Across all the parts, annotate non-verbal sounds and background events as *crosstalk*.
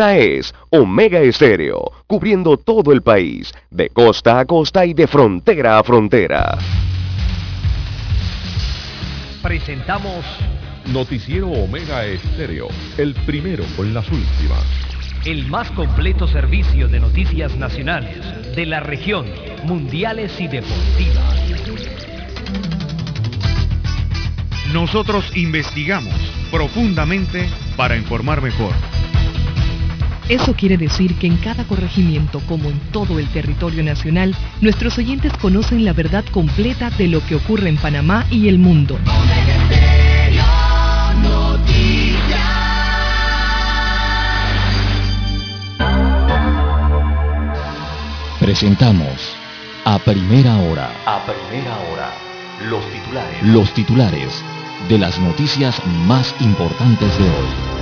Esta es Omega Estéreo, cubriendo todo el país, de costa a costa y de frontera a frontera. Presentamos Noticiero Omega Estéreo, el primero con las últimas. el más completo servicio de noticias nacionales, de la región, mundiales y deportivas. Nosotros investigamos profundamente para informar mejor. Eso quiere decir que en cada corregimiento, como en todo el territorio nacional, nuestros oyentes conocen la verdad completa de lo que ocurre en Panamá y el mundo. Presentamos a primera hora A primera hora, los titulares. los titulares de las noticias más importantes de hoy.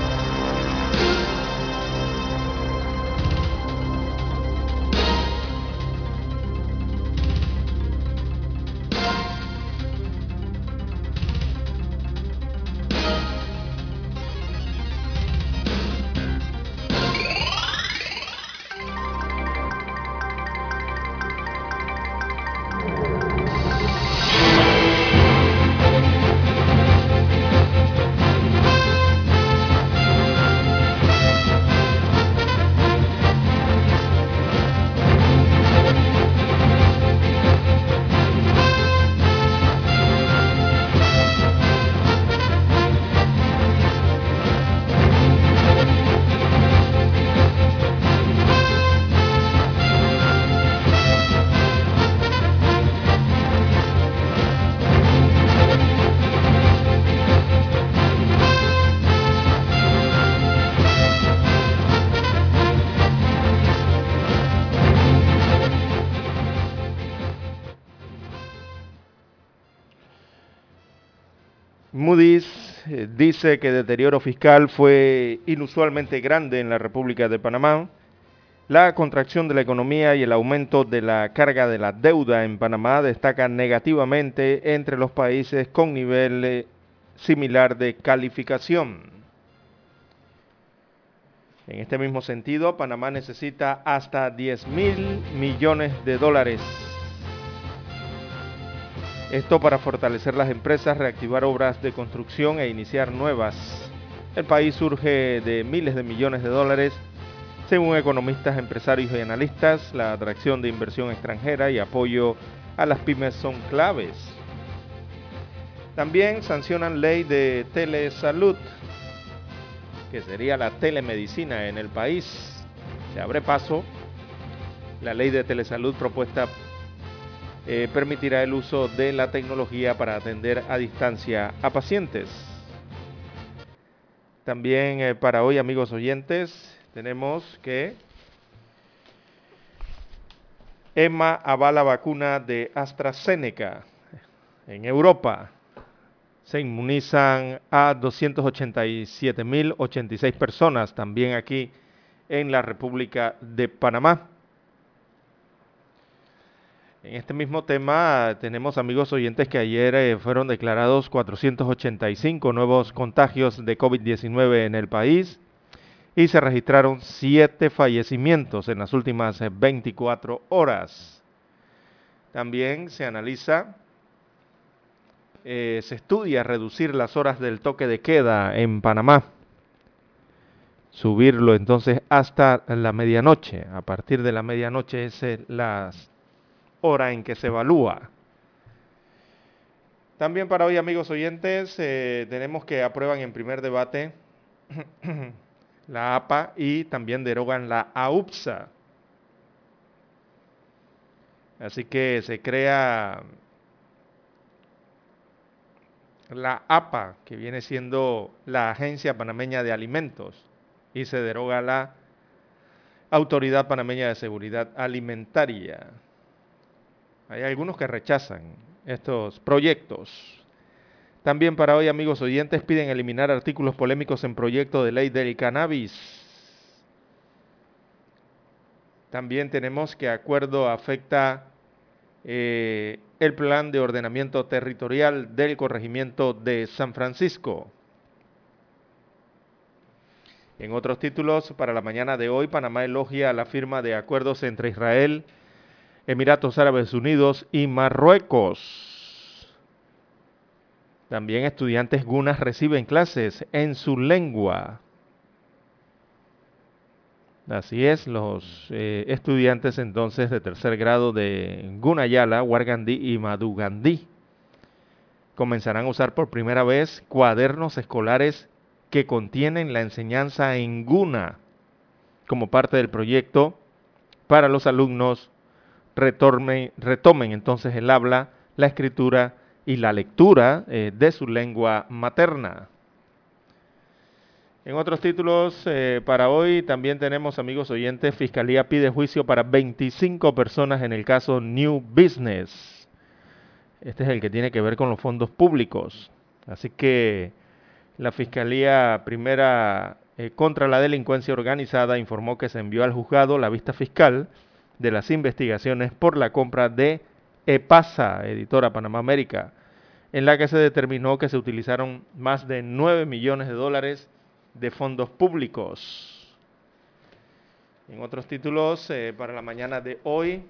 Dice que el deterioro fiscal fue inusualmente grande en la República de Panamá. La contracción de la economía y el aumento de la carga de la deuda en Panamá destacan negativamente entre los países con nivel eh, similar de calificación. En este mismo sentido, Panamá necesita hasta 10 mil millones de dólares esto para fortalecer las empresas, reactivar obras de construcción e iniciar nuevas. El país surge de miles de millones de dólares. Según economistas, empresarios y analistas, la atracción de inversión extranjera y apoyo a las pymes son claves. También sancionan ley de telesalud, que sería la telemedicina en el país. Se abre paso la ley de telesalud propuesta eh, permitirá el uso de la tecnología para atender a distancia a pacientes. También eh, para hoy, amigos oyentes, tenemos que EMA avala vacuna de AstraZeneca en Europa. Se inmunizan a 287.086 personas, también aquí en la República de Panamá. En este mismo tema tenemos amigos oyentes que ayer eh, fueron declarados 485 nuevos contagios de COVID-19 en el país y se registraron 7 fallecimientos en las últimas eh, 24 horas. También se analiza, eh, se estudia reducir las horas del toque de queda en Panamá. Subirlo entonces hasta la medianoche. A partir de la medianoche es eh, las hora en que se evalúa. También para hoy, amigos oyentes, eh, tenemos que aprueban en primer debate *clears throat* la APA y también derogan la AUPSA. Así que se crea la APA, que viene siendo la Agencia Panameña de Alimentos, y se deroga la Autoridad Panameña de Seguridad Alimentaria. Hay algunos que rechazan estos proyectos. También para hoy, amigos oyentes, piden eliminar artículos polémicos en proyecto de ley del cannabis. También tenemos que acuerdo afecta eh, el plan de ordenamiento territorial del corregimiento de San Francisco. En otros títulos, para la mañana de hoy, Panamá elogia la firma de acuerdos entre Israel, Emiratos Árabes Unidos y Marruecos. También estudiantes gunas reciben clases en su lengua. Así es, los eh, estudiantes entonces de tercer grado de Gunayala, Wargandí y Madugandí comenzarán a usar por primera vez cuadernos escolares que contienen la enseñanza en Guna como parte del proyecto para los alumnos retomen entonces el habla, la escritura y la lectura eh, de su lengua materna. En otros títulos eh, para hoy también tenemos, amigos oyentes, Fiscalía pide juicio para 25 personas en el caso New Business. Este es el que tiene que ver con los fondos públicos. Así que la Fiscalía Primera eh, contra la Delincuencia Organizada informó que se envió al juzgado la vista fiscal de las investigaciones por la compra de EPASA, editora Panamá América, en la que se determinó que se utilizaron más de 9 millones de dólares de fondos públicos. En otros títulos eh, para la mañana de hoy,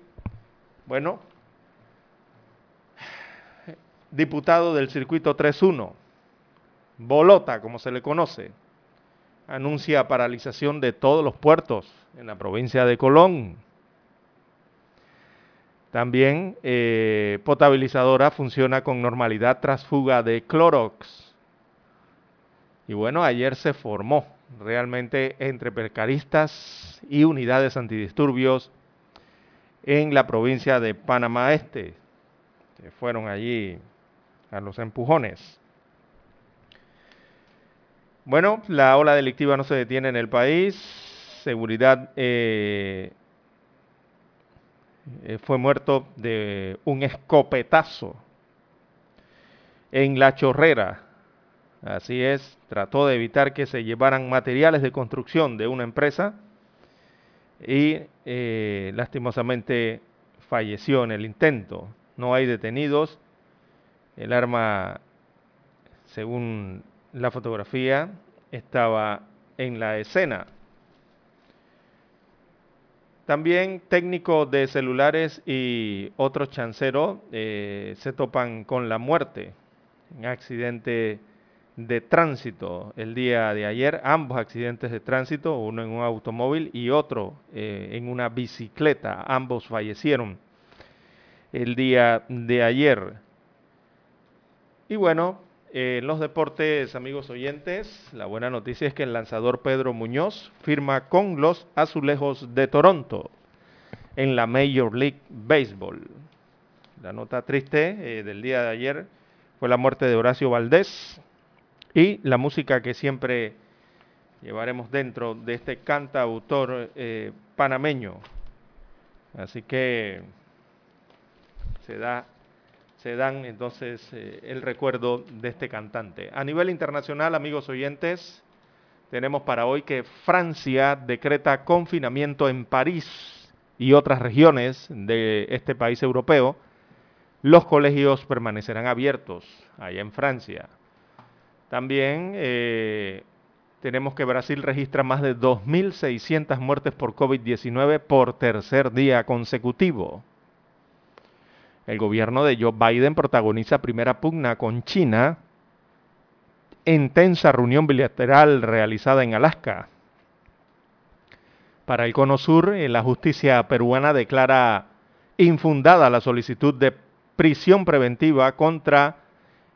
bueno, diputado del circuito 3.1, Bolota, como se le conoce, anuncia paralización de todos los puertos en la provincia de Colón. También eh, potabilizadora funciona con normalidad tras fuga de Clorox. Y bueno, ayer se formó realmente entre percaristas y unidades antidisturbios en la provincia de Panamá Este. Que fueron allí a los empujones. Bueno, la ola delictiva no se detiene en el país. Seguridad eh, eh, fue muerto de un escopetazo en La Chorrera, Así es, trató de evitar que se llevaran materiales de construcción de una empresa y eh, lastimosamente falleció en el intento. No hay detenidos. El arma, según la fotografía, estaba en la escena. También técnicos de celulares y otros chanceros eh, se topan con la muerte en accidente de tránsito el día de ayer, ambos accidentes de tránsito, uno en un automóvil y otro eh, en una bicicleta, ambos fallecieron el día de ayer. Y bueno, en los deportes, amigos oyentes, la buena noticia es que el lanzador Pedro Muñoz firma con los Azulejos de Toronto en la Major League Baseball. La nota triste eh, del día de ayer fue la muerte de Horacio Valdés, y la música que siempre llevaremos dentro de este cantautor eh, panameño. Así que se da se dan entonces eh, el recuerdo de este cantante. A nivel internacional, amigos oyentes, tenemos para hoy que Francia decreta confinamiento en París y otras regiones de este país europeo. Los colegios permanecerán abiertos allá en Francia. También eh, tenemos que Brasil registra más de 2.600 muertes por COVID-19 por tercer día consecutivo. El gobierno de Joe Biden protagoniza primera pugna con China. Intensa reunión bilateral realizada en Alaska. Para el Cono Sur, eh, la justicia peruana declara infundada la solicitud de prisión preventiva contra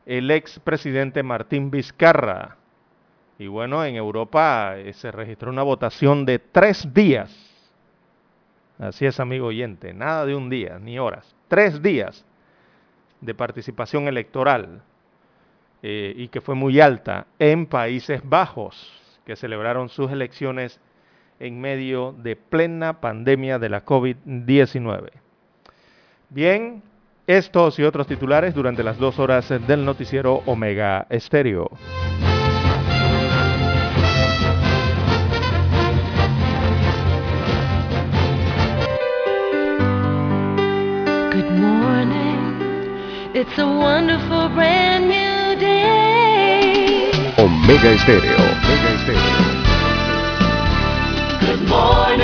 el expresidente Martín Vizcarra. Y bueno, en Europa eh, se registró una votación de tres días. Así es, amigo oyente, nada de un día, ni horas. Tres días de participación electoral eh, y que fue muy alta en Países Bajos, que celebraron sus elecciones en medio de plena pandemia de la COVID-19. Bien, estos y otros titulares durante las dos horas del noticiero Omega Estéreo. It's a wonderful brand new day. Omega Estéreo. Omega Estéreo. Good morning.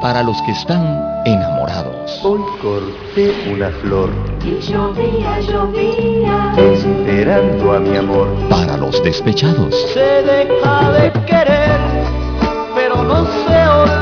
Para los que están enamorados. Hoy corté una flor. Y llovía, llovía. Esperando a mi amor. Para los despechados. Se deja de querer, pero no se olvida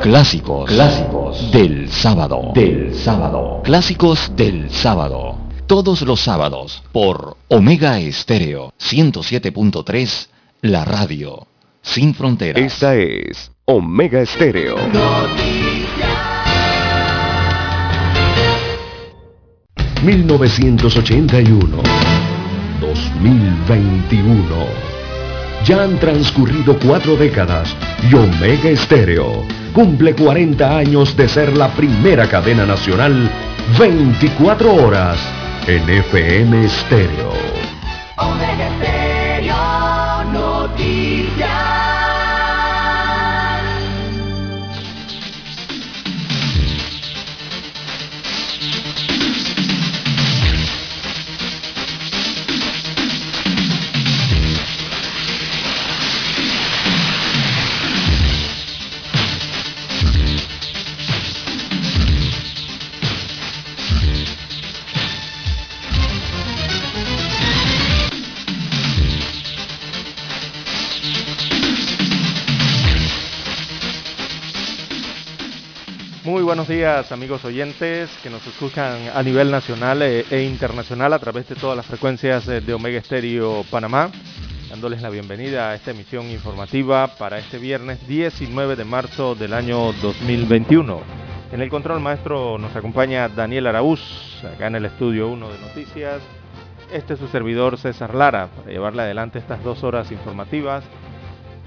Clásicos. Clásicos. Del sábado. Del sábado. Clásicos del sábado. Todos los sábados por Omega Estéreo 107.3, la radio. Sin fronteras. Esta es Omega Estéreo. 1981. 2021. Ya han transcurrido cuatro décadas y Omega Estéreo cumple 40 años de ser la primera cadena nacional 24 horas en FM Estéreo. Omega Noticias. Días amigos oyentes que nos escuchan a nivel nacional e, e internacional a través de todas las frecuencias eh, de Omega Estéreo Panamá, dándoles la bienvenida a esta emisión informativa para este viernes 19 de marzo del año 2021. En el control maestro nos acompaña Daniel Araúz, acá en el estudio 1 de noticias. Este es su servidor César Lara para llevarle adelante estas dos horas informativas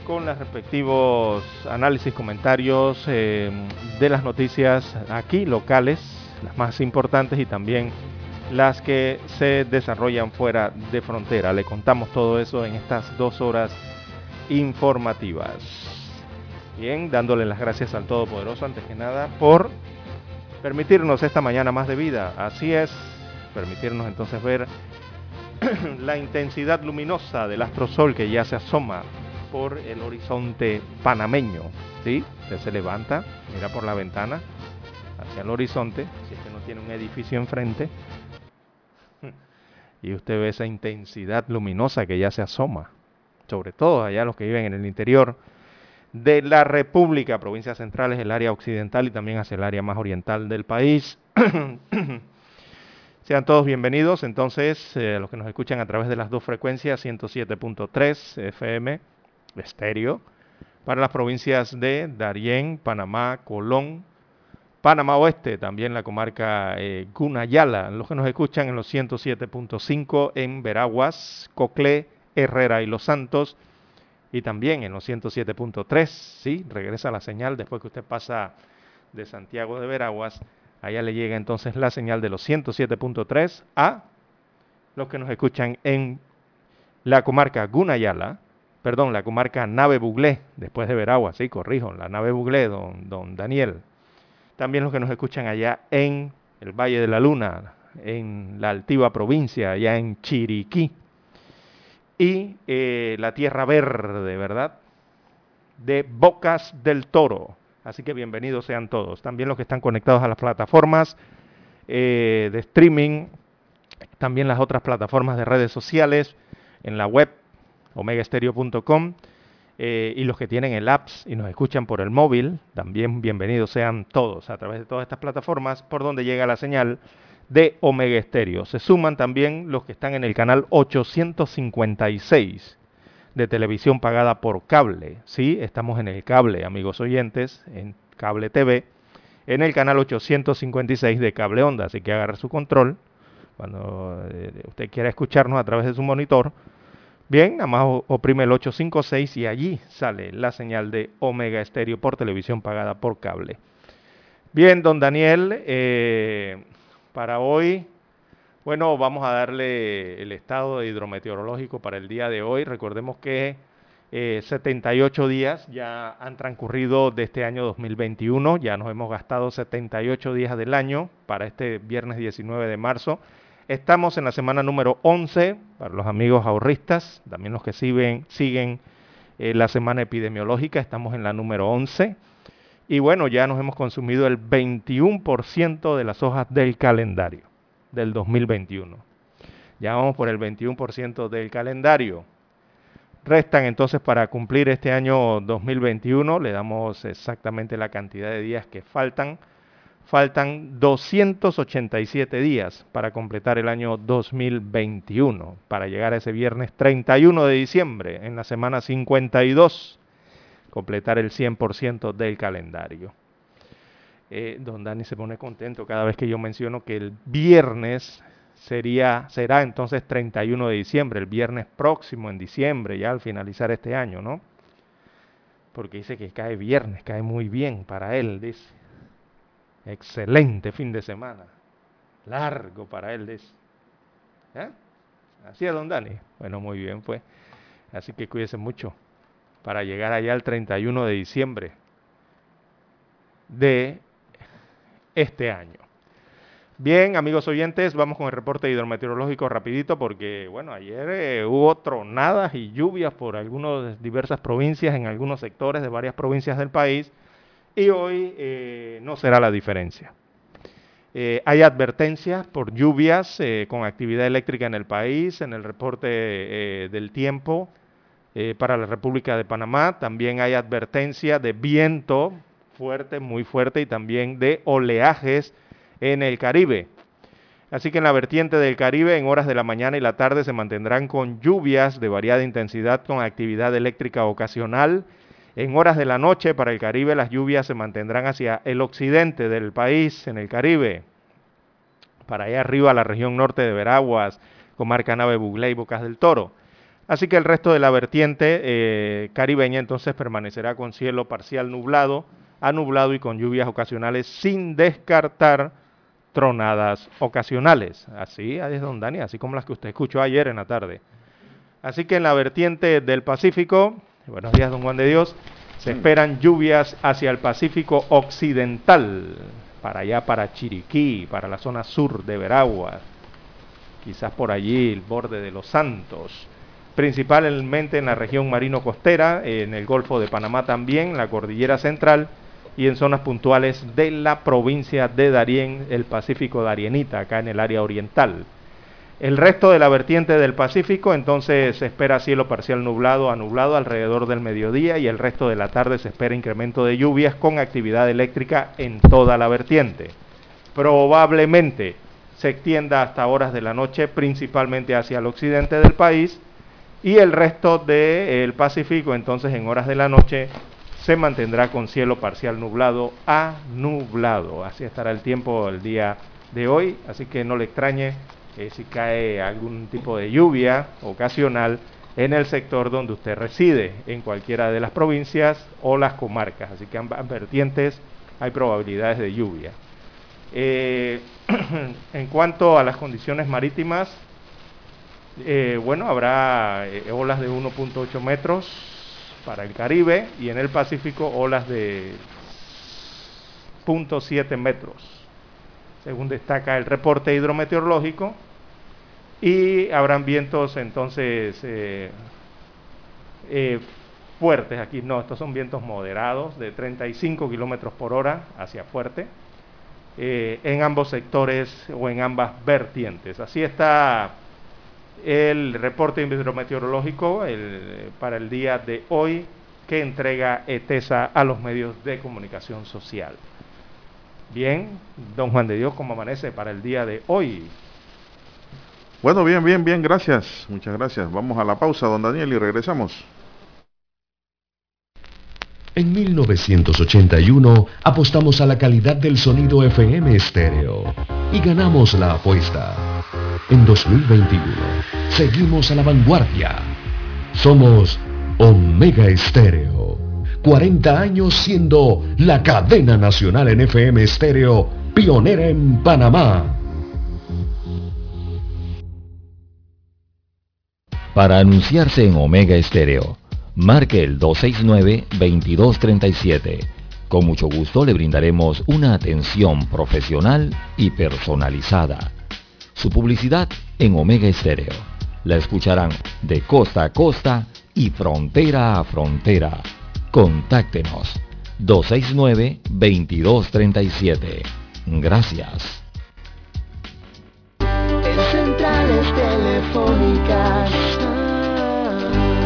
con los respectivos análisis, comentarios eh, de las noticias aquí locales, las más importantes y también las que se desarrollan fuera de frontera. Le contamos todo eso en estas dos horas informativas. Bien, dándole las gracias al Todopoderoso antes que nada por permitirnos esta mañana más de vida. Así es, permitirnos entonces ver *clears throat* la intensidad luminosa del astrosol que ya se asoma por el horizonte panameño. ¿sí? Usted se levanta, mira por la ventana hacia el horizonte, si es que no tiene un edificio enfrente, y usted ve esa intensidad luminosa que ya se asoma, sobre todo allá los que viven en el interior de la República, provincias centrales, el área occidental y también hacia el área más oriental del país. *coughs* Sean todos bienvenidos, entonces, eh, los que nos escuchan a través de las dos frecuencias, 107.3 FM, estéreo para las provincias de Darién, Panamá, Colón, Panamá Oeste, también la comarca eh, Gunayala, los que nos escuchan en los 107.5 en Veraguas, Coclé, Herrera y Los Santos, y también en los 107.3, sí, regresa la señal después que usted pasa de Santiago de Veraguas, allá le llega entonces la señal de los 107.3 a los que nos escuchan en la comarca Gunayala, perdón, la comarca Nave Buglé, después de Veragua, sí, corrijo, la Nave Buglé, don, don Daniel. También los que nos escuchan allá en el Valle de la Luna, en la altiva provincia, allá en Chiriquí. Y eh, la Tierra Verde, ¿verdad? De Bocas del Toro. Así que bienvenidos sean todos. También los que están conectados a las plataformas eh, de streaming, también las otras plataformas de redes sociales, en la web omegaestereo.com eh, y los que tienen el apps y nos escuchan por el móvil, también bienvenidos sean todos a través de todas estas plataformas por donde llega la señal de Omega Estéreo. Se suman también los que están en el canal 856 de televisión pagada por cable. Sí, estamos en el cable, amigos oyentes, en cable TV, en el canal 856 de cable onda, así que agarre su control cuando eh, usted quiera escucharnos a través de su monitor Bien, nada más oprime el 856 y allí sale la señal de Omega Estéreo por televisión pagada por cable. Bien, don Daniel, eh, para hoy, bueno, vamos a darle el estado hidrometeorológico para el día de hoy. Recordemos que 78 eh, días ya han transcurrido de este año 2021, ya nos hemos gastado 78 días del año para este viernes 19 de marzo. Estamos en la semana número 11 para los amigos ahorristas, también los que siguen, siguen eh, la semana epidemiológica, estamos en la número 11. Y bueno, ya nos hemos consumido el 21% de las hojas del calendario del 2021. Ya vamos por el 21% del calendario. Restan entonces para cumplir este año 2021, le damos exactamente la cantidad de días que faltan. Faltan 287 días para completar el año 2021, para llegar a ese viernes 31 de diciembre, en la semana 52, completar el 100% del calendario. Eh, don Dani se pone contento cada vez que yo menciono que el viernes sería, será entonces 31 de diciembre, el viernes próximo en diciembre, ya al finalizar este año, ¿no? Porque dice que cae viernes, cae muy bien para él, dice. Excelente fin de semana. Largo para él. ¿Eh? Así es, don Dani. Bueno, muy bien, pues. Así que cuídese mucho para llegar allá el 31 de diciembre de este año. Bien, amigos oyentes, vamos con el reporte hidrometeorológico rapidito porque, bueno, ayer eh, hubo tronadas y lluvias por algunas diversas provincias, en algunos sectores de varias provincias del país, y hoy eh, no será la diferencia. Eh, hay advertencias por lluvias con actividad eléctrica en el país, en el reporte del tiempo para la República de Panamá. También hay advertencia de viento fuerte, muy fuerte, y también de oleajes en el Caribe. Así que en la vertiente del Caribe, en horas de la mañana y la tarde se mantendrán con lluvias de variada intensidad con actividad eléctrica ocasional. En horas de la noche para el Caribe las lluvias se mantendrán hacia el occidente del país, en el Caribe. Para allá arriba la región norte de Veraguas, comarca Nave Buglé y Bocas del Toro. Así que el resto de la vertiente eh, caribeña entonces permanecerá con cielo parcial nublado, a nublado y con lluvias ocasionales sin descartar tronadas ocasionales. Así es, don Dani, así como las que usted escuchó ayer en la tarde. Así que en la vertiente del Pacífico, buenos días, don Juan de Dios, se esperan lluvias hacia el Pacífico Occidental, para allá, para Chiriquí, para la zona sur de Veraguas, quizás por allí el borde de Los Santos, principalmente en la región marino-costera, en el Golfo de Panamá también, la cordillera central, y en zonas puntuales de la provincia de Darién, el Pacífico Darienita, acá en el área oriental. El resto de la vertiente del Pacífico entonces se espera cielo parcial nublado a nublado alrededor del mediodía y el resto de la tarde se espera incremento de lluvias con actividad eléctrica en toda la vertiente. Probablemente se extienda hasta horas de la noche principalmente hacia el occidente del país y el resto del Pacífico entonces en horas de la noche se mantendrá con cielo parcial nublado a nublado. Así estará el tiempo el día de hoy, así que no le extrañe eh, si cae algún tipo de lluvia ocasional en el sector donde usted reside, en cualquiera de las provincias o las comarcas. Así que ambas vertientes hay probabilidades de lluvia. Eh, *clears throat* en cuanto a las condiciones marítimas, eh, bueno, habrá olas de 1.8 metros para el Caribe y en el Pacífico olas de 0.7 metros, según destaca el reporte hidrometeorológico, y habrán vientos entonces eh, eh, fuertes aquí, no, estos son vientos moderados de 35 kilómetros por hora hacia fuerte. Eh, en ambos sectores o en ambas vertientes. Así está el reporte hidrometeorológico para el día de hoy que entrega ETESA a los medios de comunicación social. Bien, don Juan de Dios, ¿cómo amanece para el día de hoy? Bueno, bien, bien, bien, gracias. Muchas gracias. Vamos a la pausa, don Daniel, y regresamos. En 1981 apostamos a la calidad del sonido FM estéreo y ganamos la apuesta. En 2021 seguimos a la vanguardia. Somos Omega Estéreo 40 años siendo la cadena nacional en FM estéreo, pionera en Panamá. Para anunciarse en Omega Estéreo, marque el 269-2237. Con mucho gusto le brindaremos una atención profesional y personalizada. Su publicidad en Omega Estéreo. La escucharán de costa a costa y frontera a frontera. Contáctenos 269-2237. Gracias. En centrales telefónicas,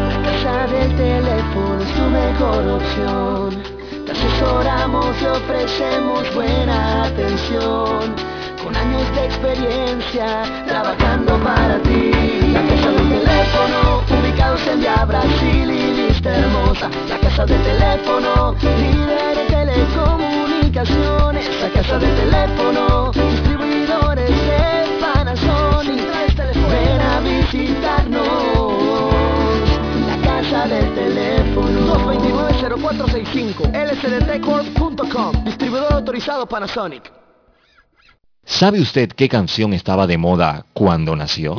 la casa del teléfono es tu mejor opción. Te asesoramos y ofrecemos buena atención. Con años de experiencia, trabajando para ti. La casa del teléfono, ubicados en Via Brasil hermosa. La casa del teléfono, líder en telecomunicaciones. La casa del teléfono, distribuidores de Panasonic. Ven a visitarnos. La casa del teléfono. 229-0465 lsdtcorp.com Distribuidor autorizado Panasonic. ¿Sabe usted qué canción estaba de moda cuando nació?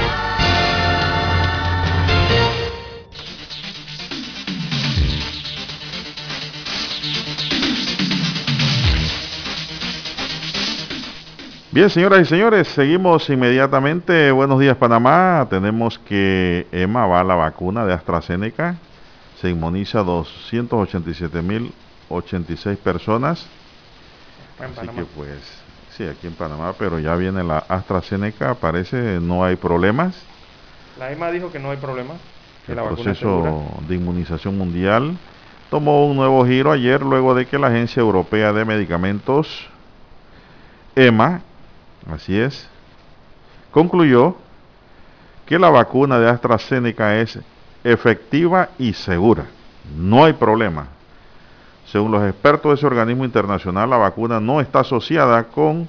Bien, señoras y señores, seguimos inmediatamente. Buenos días, Panamá. Tenemos que EMA va a la vacuna de AstraZeneca. Se inmuniza 287.086 personas. Así Panamá. que pues, sí, aquí en Panamá, pero ya viene la AstraZeneca. Parece no hay problemas. La EMA dijo que no hay problema. Que El la proceso de inmunización mundial tomó un nuevo giro ayer luego de que la Agencia Europea de Medicamentos, EMA, así es, concluyó que la vacuna de AstraZeneca es efectiva y segura. No hay problema. Según los expertos de ese organismo internacional, la vacuna no está asociada con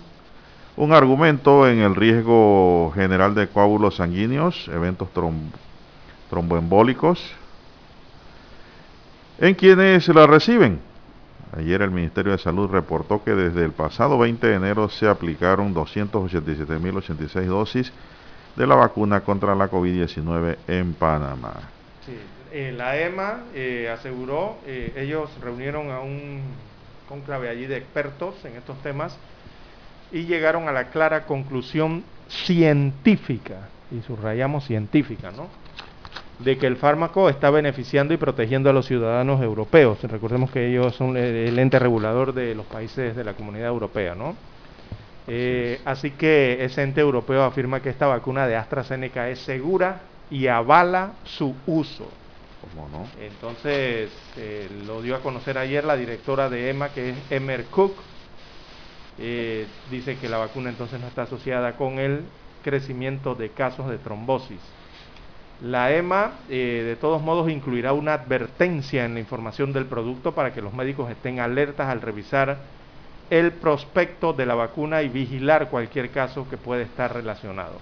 un argumento en el riesgo general de coágulos sanguíneos, eventos trom- tromboembólicos, en quienes la reciben. Ayer el Ministerio de Salud reportó que desde el pasado 20 de enero se aplicaron 287.086 dosis de la vacuna contra la COVID-19 en Panamá. Eh, la EMA eh, aseguró, eh, ellos reunieron a un conclave allí de expertos en estos temas y llegaron a la clara conclusión científica, y subrayamos científica, ¿no? De que el fármaco está beneficiando y protegiendo a los ciudadanos europeos. Recordemos que ellos son el, el ente regulador de los países de la comunidad europea, ¿no? Eh, así que ese ente europeo afirma que esta vacuna de AstraZeneca es segura y avala su uso. ¿Cómo no? Entonces, eh, lo dio a conocer ayer la directora de EMA, que es Emer Cook. Eh, dice que la vacuna entonces no está asociada con el crecimiento de casos de trombosis. La EMA, eh, de todos modos, incluirá una advertencia en la información del producto para que los médicos estén alertas al revisar el prospecto de la vacuna y vigilar cualquier caso que puede estar relacionado.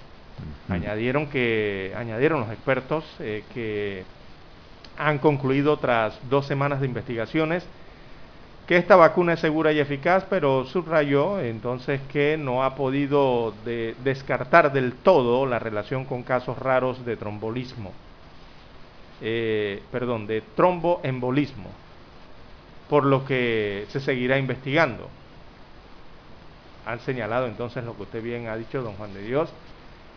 Añadieron que añadieron los expertos eh, que han concluido tras dos semanas de investigaciones que esta vacuna es segura y eficaz, pero subrayó entonces que no ha podido de- descartar del todo la relación con casos raros de trombolismo, eh, perdón, de tromboembolismo, por lo que se seguirá investigando. Han señalado entonces lo que usted bien ha dicho, don Juan de Dios,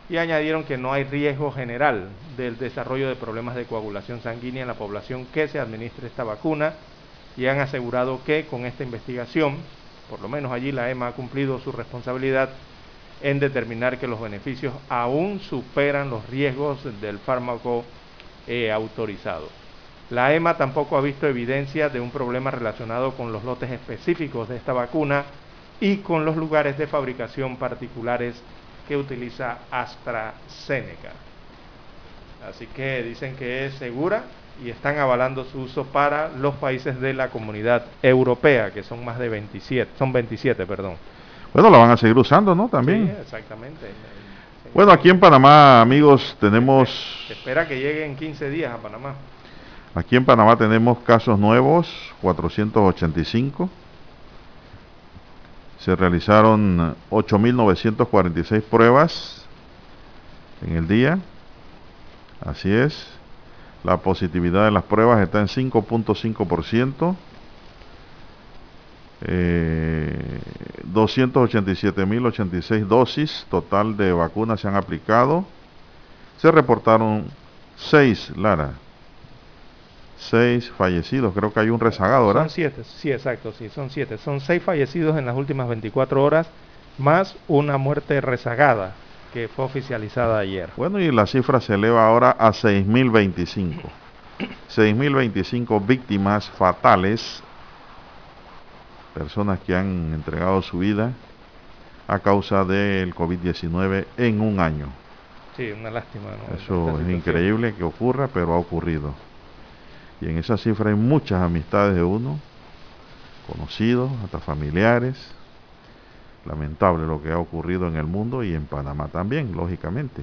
y añadieron que no hay riesgo general del desarrollo de problemas de coagulación sanguínea en la población que se administre esta vacuna y han asegurado que con esta investigación por lo menos allí la EMA ha cumplido su responsabilidad en determinar que los beneficios aún superan los riesgos del fármaco eh, autorizado. La EMA tampoco ha visto evidencia de un problema relacionado con los lotes específicos de esta vacuna y con los lugares de fabricación particulares que utiliza AstraZeneca. Así que dicen que es segura y están avalando su uso para los países de la comunidad europea, que son más de 27, son 27, perdón. Bueno, la van a seguir usando, ¿no? También. Sí, exactamente. Bueno, aquí en Panamá, amigos, tenemos... Se espera que llegue en 15 días a Panamá. Aquí en Panamá tenemos casos nuevos, 485. Se realizaron 8.946 pruebas en el día. Así es. La positividad de las pruebas está en 5.5%. Eh, 287.086 dosis total de vacunas se han aplicado. Se reportaron 6, Lara. 6 fallecidos. Creo que hay un rezagado, ¿verdad? Son 7, sí, exacto, sí, son 7. Son 6 fallecidos en las últimas 24 horas, más una muerte rezagada que fue oficializada ayer. Bueno, y la cifra se eleva ahora a 6.025. 6.025 víctimas fatales, personas que han entregado su vida a causa del COVID-19 en un año. Sí, una lástima. ¿no? Eso es increíble que ocurra, pero ha ocurrido. Y en esa cifra hay muchas amistades de uno, conocidos, hasta familiares, lamentable lo que ha ocurrido en el mundo y en Panamá también, lógicamente.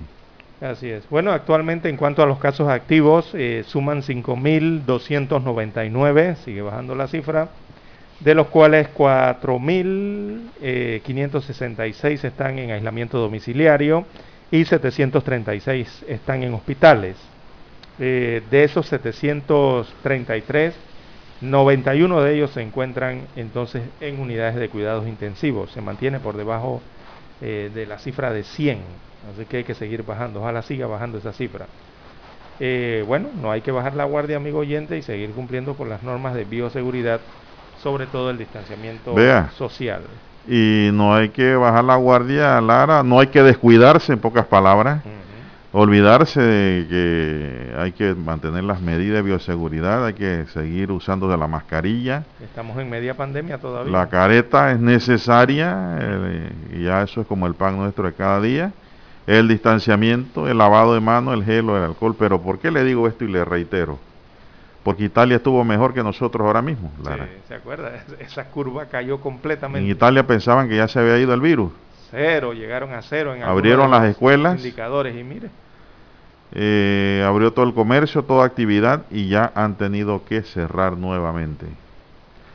Así es. Bueno, actualmente en cuanto a los casos activos, eh, suman 5.299, sigue bajando la cifra, de los cuales 4.566 están en aislamiento domiciliario y 736 están en hospitales. Eh, de esos 733, 91 de ellos se encuentran entonces en unidades de cuidados intensivos. Se mantiene por debajo eh, de la cifra de 100. Así que hay que seguir bajando. Ojalá siga bajando esa cifra. Eh, bueno, no hay que bajar la guardia, amigo oyente, y seguir cumpliendo con las normas de bioseguridad, sobre todo el distanciamiento Vea. social. Y no hay que bajar la guardia, Lara, no hay que descuidarse, en pocas palabras, olvidarse de que hay que mantener las medidas de bioseguridad, hay que seguir usando de la mascarilla. Estamos en media pandemia todavía. La careta es necesaria, eh, y ya eso es como el pan nuestro de cada día. El distanciamiento, el lavado de manos, el gel o el alcohol. Pero ¿por qué le digo esto y le reitero? Porque Italia estuvo mejor que nosotros ahora mismo. Lara. Sí, ¿Se acuerda? *laughs* Esa curva cayó completamente. En Italia pensaban que ya se había ido el virus. Cero, llegaron a cero en Abrieron de las escuelas. Indicadores y mire. Eh, abrió todo el comercio, toda actividad y ya han tenido que cerrar nuevamente.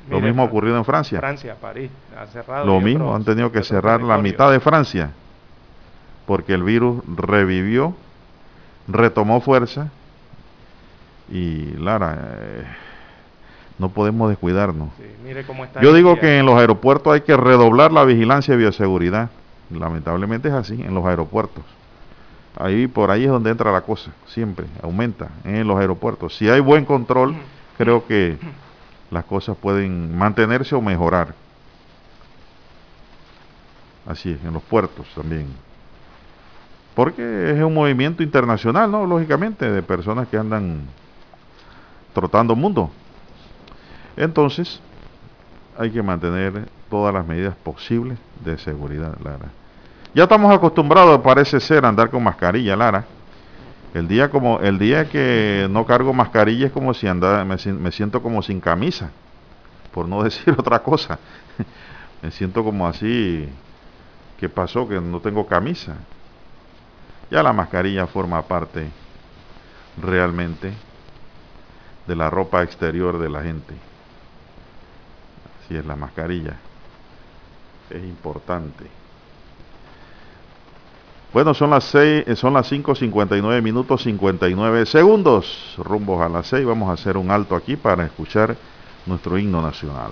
Lo mismo ha ocurrido en Francia. Francia, París, ha cerrado. Lo mismo, otros- han tenido que cerrar la mitad de Francia porque el virus revivió, retomó fuerza y Lara, eh, no podemos descuidarnos. Sí, mire cómo está Yo digo que en los aeropuertos hay que redoblar la vigilancia y bioseguridad. Lamentablemente es así, en los aeropuertos. Ahí por ahí es donde entra la cosa, siempre aumenta en los aeropuertos. Si hay buen control, creo que las cosas pueden mantenerse o mejorar. Así es, en los puertos también. Porque es un movimiento internacional, ¿no? Lógicamente, de personas que andan trotando mundo. Entonces, hay que mantener todas las medidas posibles de seguridad, Lara. Ya estamos acostumbrados, parece ser, a andar con mascarilla, Lara. El día como el día que no cargo mascarilla es como si andara, me, me siento como sin camisa, por no *laughs* decir otra cosa. me siento como así, ¿qué pasó? Que no tengo camisa. Ya la mascarilla forma parte realmente de la ropa exterior de la gente. Así es la mascarilla. Es importante. Bueno, son las seis, eh, son las 5.59 minutos 59 segundos. Rumbos a las 6. Vamos a hacer un alto aquí para escuchar nuestro himno nacional.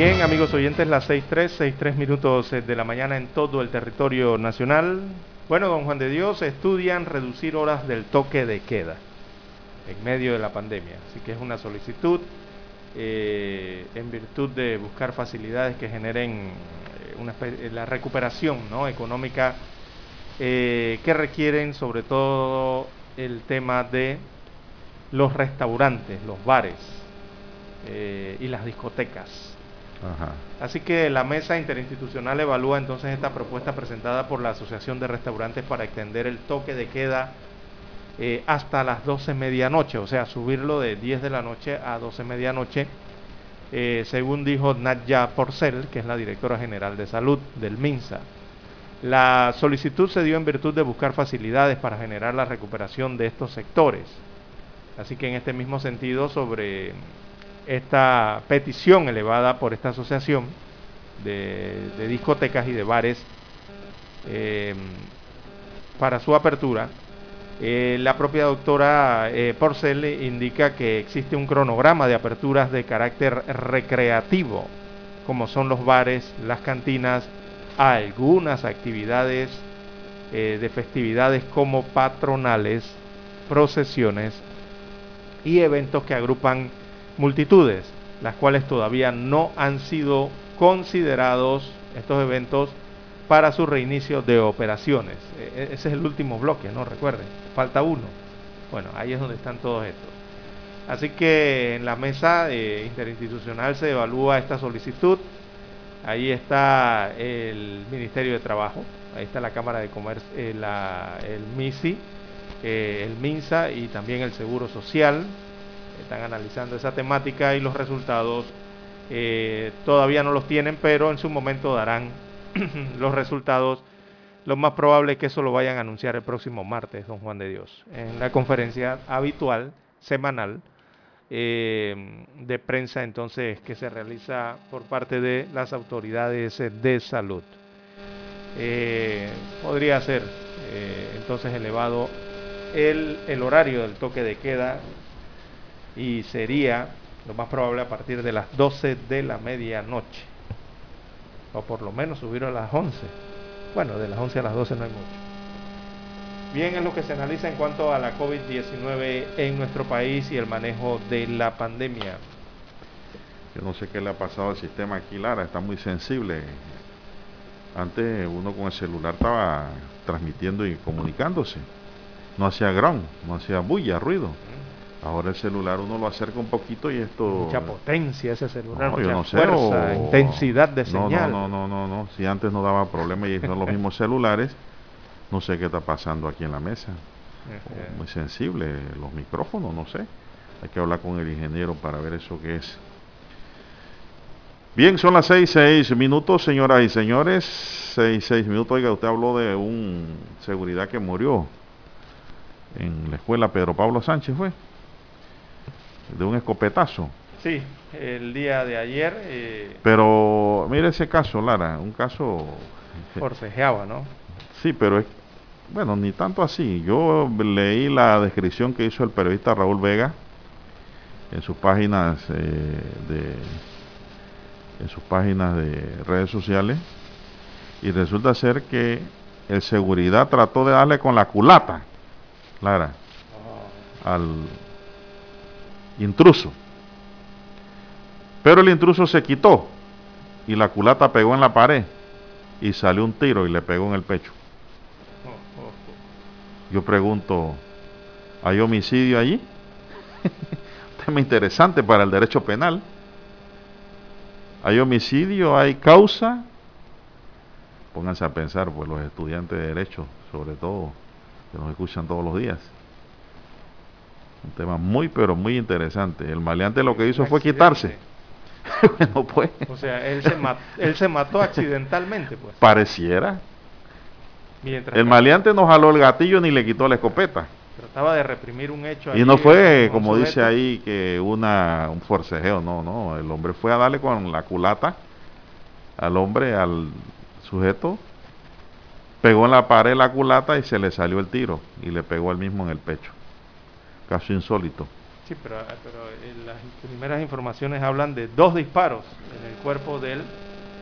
Bien, amigos oyentes, las 6.3, 6.3 minutos eh, de la mañana en todo el territorio nacional. Bueno, don Juan de Dios, estudian reducir horas del toque de queda en medio de la pandemia. Así que es una solicitud eh, en virtud de buscar facilidades que generen eh, una, la recuperación ¿no? económica que requieren sobre todo el tema de los restaurantes, los bares y las discotecas. Así que la mesa interinstitucional evalúa entonces esta propuesta presentada por la Asociación de Restaurantes para extender el toque de queda eh, hasta las 12 medianoche, o sea, subirlo de 10 de la noche a 12 medianoche, eh, según dijo Nadja Porcel, que es la directora general de salud del MINSA. La solicitud se dio en virtud de buscar facilidades para generar la recuperación de estos sectores. Así que en este mismo sentido, sobre esta petición elevada por esta asociación de, discotecas y de bares eh, para su apertura. Eh, la propia doctora eh, Porcel indica que existe un cronograma de aperturas de carácter recreativo, como son los bares, las cantinas, algunas actividades de festividades como patronales, procesiones y eventos que agrupan multitudes, las cuales todavía no han sido considerados estos eventos para su reinicio de operaciones. E, e, ese es el último bloque, ¿no? Recuerden, falta uno. Bueno, ahí es donde están todos estos. Así que en la mesa eh, interinstitucional se evalúa esta solicitud. Ahí está el Ministerio de Trabajo, ahí está la Cámara de Comercio, eh, el MISI, eh, el MINSA y también el Seguro Social, están analizando esa temática y los resultados eh, todavía no los tienen, pero en su momento darán *clears throat* los resultados. Lo más probable es que eso lo vayan a anunciar el próximo martes, don Juan de Dios, en la conferencia habitual, semanal, eh, de prensa entonces que se realiza por parte de las autoridades de salud. Eh, podría ser entonces elevado el, el horario del toque de queda y sería lo más probable a partir de las 12 de la medianoche. O por lo menos subir a las 11. Bueno, de las 11 a las 12 no hay mucho. Bien, es lo que se analiza en cuanto a la COVID-19 en nuestro país y el manejo de la pandemia. Yo no sé qué le ha pasado al sistema aquí, Lara, está muy sensible. Antes uno con el celular estaba transmitiendo y comunicándose. No hacía ground, no hacía bulla, ruido. Ahora el celular uno lo acerca un poquito y esto... Mucha potencia ese celular, mucha fuerza, intensidad de señal. No, no, no, no, no, si antes no daba problema y son los mismos celulares, no sé qué está pasando aquí en la mesa. Muy sensible, los micrófonos, no sé. Hay que hablar con el ingeniero para ver eso que es. Bien, son las seis, seis minutos, señoras y señores. Seis, seis minutos. Oiga, usted habló de un seguridad que murió en la escuela Pedro Pablo Sánchez, ¿fue? De un escopetazo. Sí, el día de ayer. Eh, pero mire ese caso, Lara, un caso... Forcejeaba, ¿no? Sí, pero es, bueno, ni tanto así. Yo leí la descripción que hizo el periodista Raúl Vega en sus páginas eh, de en sus páginas de redes sociales y resulta ser que el seguridad trató de darle con la culata, Lara, ah. al intruso. Pero el intruso se quitó y la culata pegó en la pared y salió un tiro y le pegó en el pecho. Yo pregunto, ¿hay homicidio allí? *laughs* Tema interesante para el derecho penal. ¿Hay homicidio? ¿Hay causa? Pónganse a pensar, pues los estudiantes de derecho, sobre todo, que nos escuchan todos los días. Un tema muy, pero muy interesante. El maleante lo que hizo fue quitarse. *laughs* bueno, pues. O sea, él se, mató, él se mató accidentalmente, pues. Pareciera. Mientras el maleante no jaló el gatillo ni le quitó la escopeta. Trataba de reprimir un hecho. Y no fue, como dice ahí, que una, un forcejeo, no, no. El hombre fue a darle con la culata al hombre, al sujeto, pegó en la pared la culata y se le salió el tiro y le pegó al mismo en el pecho. Caso insólito. Sí, pero, pero eh, las primeras informaciones hablan de dos disparos en el cuerpo del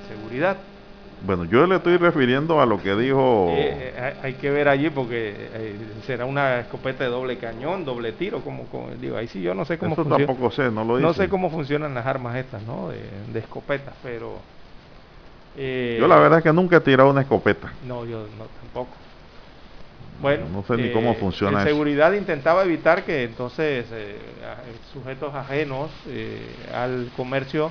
seguridad. Bueno, yo le estoy refiriendo a lo que dijo... Eh, eh, hay que ver allí porque será una escopeta de doble cañón, doble tiro, como, digo, ahí sí yo no sé cómo Eso tampoco sé, no lo dice. No sé cómo funcionan las armas estas, ¿no? De, de escopetas, pero yo la verdad es que nunca he tirado una escopeta. No, yo no, tampoco. Bueno, no sé ni cómo eh, funciona. En seguridad intentaba evitar que entonces eh, sujetos ajenos eh, al comercio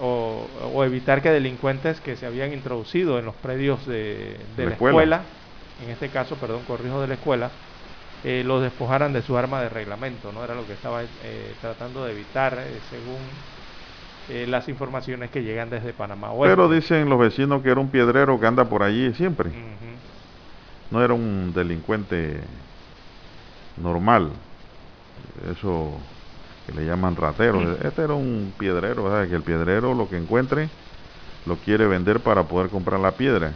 o, evitar que delincuentes que se habían introducido en los predios de, la, escuela. en este caso, perdón, corrijo de la escuela, los despojaran de su arma de reglamento, ¿no? Era lo que estaba tratando de evitar, según eh, las informaciones que llegan desde Panamá Pero dicen los vecinos que era un piedrero que anda por allí siempre. No era un delincuente normal. Eso que le llaman ratero. Este era un piedrero, ¿verdad? Que el piedrero lo que encuentre lo quiere vender para poder comprar la piedra.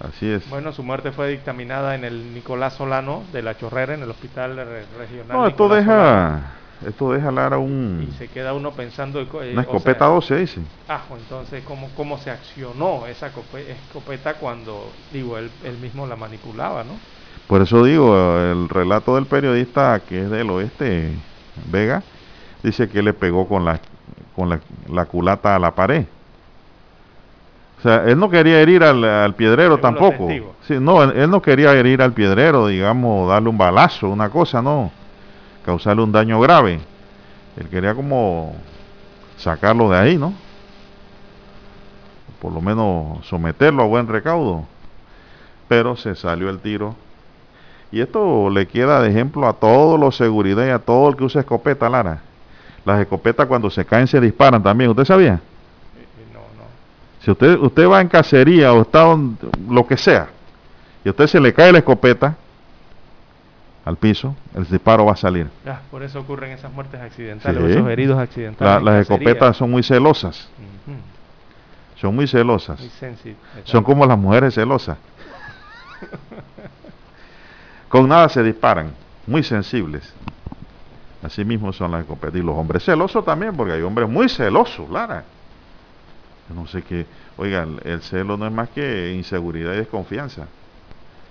Así es. Bueno, su muerte fue dictaminada en el Nicolás Solano de la Chorrera, en el hospital regional. No, esto deja esto deja Lara un... Y se queda uno pensando... Eh, una escopeta 12, dice. Ah, entonces, ¿cómo, ¿cómo se accionó esa escopeta cuando, digo, él, él mismo la manipulaba, ¿no? Por eso digo, el relato del periodista que es del oeste, Vega, dice que le pegó con la, con la, culata a la pared. O sea, él no quería herir al, piedrero tampoco. Sí, no, él, no quería herir al piedrero, digamos, darle un balazo, una cosa, no causarle un daño grave. Él quería como sacarlo de ahí, ¿no? Por lo menos someterlo a buen recaudo. Pero se salió el tiro. Y esto le queda de ejemplo a todos los seguridad y a todo el que usa escopeta, Lara. Las escopetas cuando se caen se disparan también. ¿Usted sabía? No, no. Si usted, usted va en cacería o está lo que sea, y a usted se le cae la escopeta, al piso, el disparo va a salir. Ah, por eso ocurren esas muertes accidentales, esos heridos accidentales. las escopetas son muy celosas. Son muy celosas. son como las mujeres celosas. *laughs* Con nada se disparan, muy sensibles. Así mismo son las escopetas. Y los hombres celosos también, porque hay hombres muy celosos, Lara. no sé qué. Oigan, el celo no es más que inseguridad y desconfianza.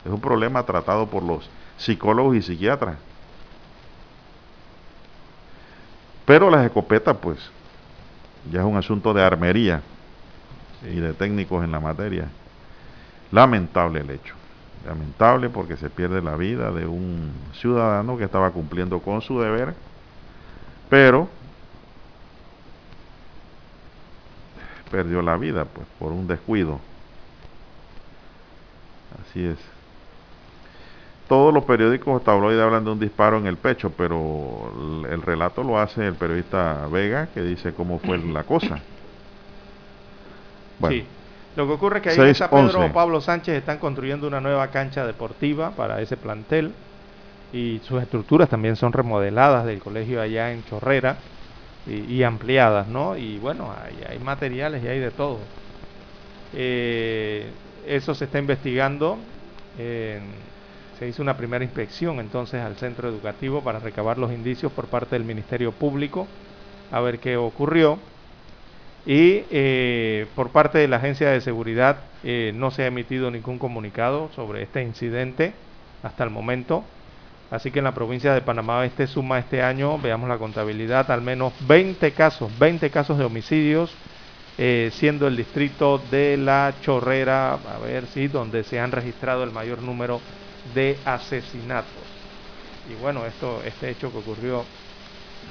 Es un problema tratado por los psicólogos y psiquiatras. Pero las escopetas, pues, ya es un asunto de armería y de técnicos en la materia. Lamentable el hecho. Lamentable porque se pierde la vida de un ciudadano que estaba cumpliendo con su deber, pero perdió la vida pues por un descuido. Así es todos los periódicos tabloides hablan de un disparo en el pecho, pero el, relato lo hace el periodista Vega, que dice cómo fue la cosa. Sí. Lo que ocurre es que ahí en San Pedro Pablo Sánchez están construyendo una nueva cancha deportiva para ese plantel y sus estructuras también son remodeladas del colegio allá en Chorrera y, ampliadas, ¿no? Y bueno, hay, hay, materiales y hay de todo. Eh, eso se está investigando. En, se hizo una primera inspección entonces al centro educativo para recabar los indicios por parte del Ministerio Público, a ver qué ocurrió. Y eh, por parte de la Agencia de Seguridad eh, no se ha emitido ningún comunicado sobre este incidente hasta el momento. Así que en la provincia de Panamá Este suma este año, veamos la contabilidad, al menos 20 casos, 20 casos de homicidios, eh, siendo el distrito de La Chorrera, a ver si, donde se han registrado el mayor número de asesinatos. Y bueno, esto, este hecho que ocurrió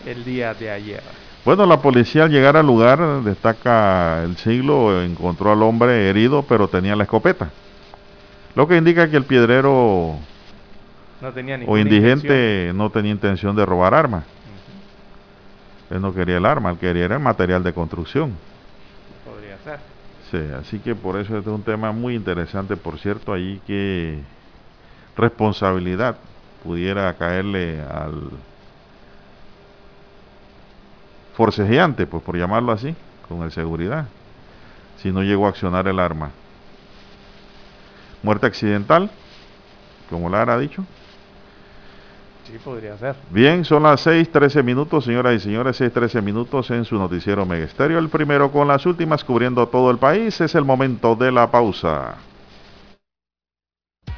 el día de ayer. Bueno, la policía al llegar al lugar, destaca el siglo, encontró al hombre herido, pero tenía la escopeta. Lo que indica que el piedrero no tenía o indigente no tenía intención de robar armas. Él no quería el arma, él quería el material de construcción. Podría ser. Sí, así que por eso este es un tema muy interesante, por cierto, ahí que responsabilidad pudiera caerle al forcejeante, pues por llamarlo así, con el seguridad, si no llegó a accionar el arma. Muerte accidental, como Lara ha dicho. Sí, podría ser. Bien, son las 6:13 minutos, señoras y señores, 6:13 minutos en su noticiero Megesterio. El primero con las últimas cubriendo todo el país. Es el momento de la pausa.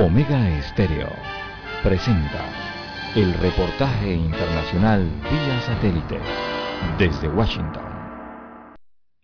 Omega Estéreo presenta el reportaje internacional vía satélite desde Washington.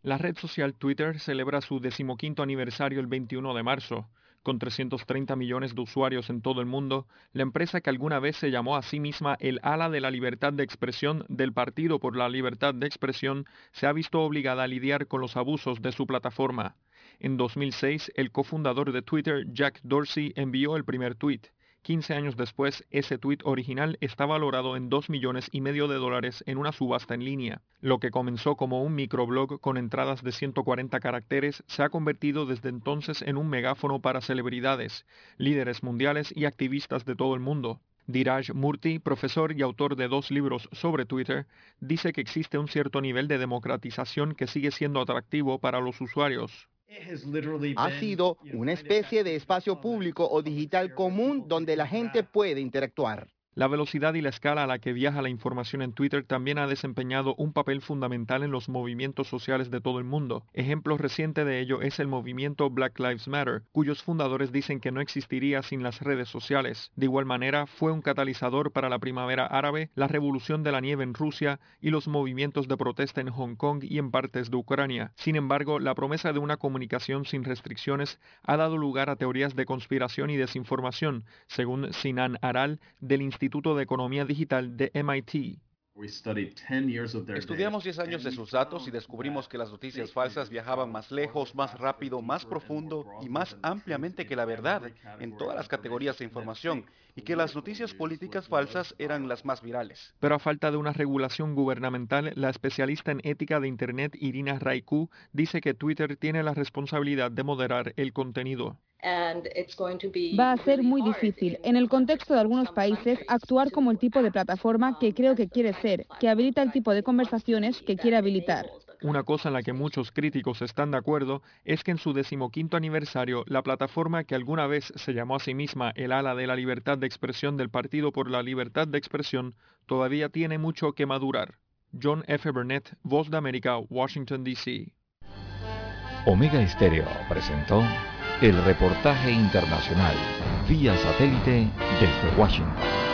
La red social Twitter celebra su decimoquinto aniversario el 21 de marzo. Con 330 millones de usuarios en todo el mundo, la empresa que alguna vez se llamó a sí misma el ala de la libertad de expresión del Partido por la Libertad de Expresión se ha visto obligada a lidiar con los abusos de su plataforma. En 2006, el cofundador de Twitter, Jack Dorsey, envió el primer tweet. 15 años después, ese tuit original está valorado en 2 millones y medio de dólares en una subasta en línea. Lo que comenzó como un microblog con entradas de 140 caracteres se ha convertido desde entonces en un megáfono para celebridades, líderes mundiales y activistas de todo el mundo. Diraj Murti, profesor y autor de dos libros sobre Twitter, dice que existe un cierto nivel de democratización que sigue siendo atractivo para los usuarios. Ha sido una especie de espacio público o digital común donde la gente puede interactuar. La velocidad y la escala a la que viaja la información en Twitter también ha desempeñado un papel fundamental en los movimientos sociales de todo el mundo. Ejemplo reciente de ello es el movimiento Black Lives Matter, cuyos fundadores dicen que no existiría sin las redes sociales. De igual manera, fue un catalizador para la primavera árabe, la revolución de la nieve en Rusia y los movimientos de protesta en Hong Kong y en partes de Ucrania. Sin embargo, la promesa de una comunicación sin restricciones ha dado lugar a teorías de conspiración y desinformación, según Sinan Aral del Instituto Instituto de Economía Digital de MIT. Estudiamos 10 años de sus datos y descubrimos que las noticias falsas viajaban más lejos, más rápido, más profundo y más ampliamente que la verdad en todas las categorías de información y que las noticias políticas falsas eran las más virales. Pero a falta de una regulación gubernamental, la especialista en ética de Internet Irina Raiku dice que Twitter tiene la responsabilidad de moderar el contenido. Va a ser muy difícil, en el contexto de algunos países, actuar como el tipo de plataforma que creo que quiere ser, que habilita el tipo de conversaciones que quiere habilitar. Una cosa en la que muchos críticos están de acuerdo es que en su decimoquinto aniversario, la plataforma que alguna vez se llamó a sí misma el ala de la libertad de expresión del Partido por la Libertad de Expresión, todavía tiene mucho que madurar. John F. Burnett, Voz de América, Washington, D.C. Omega Estéreo presentó el reportaje internacional vía satélite desde Washington.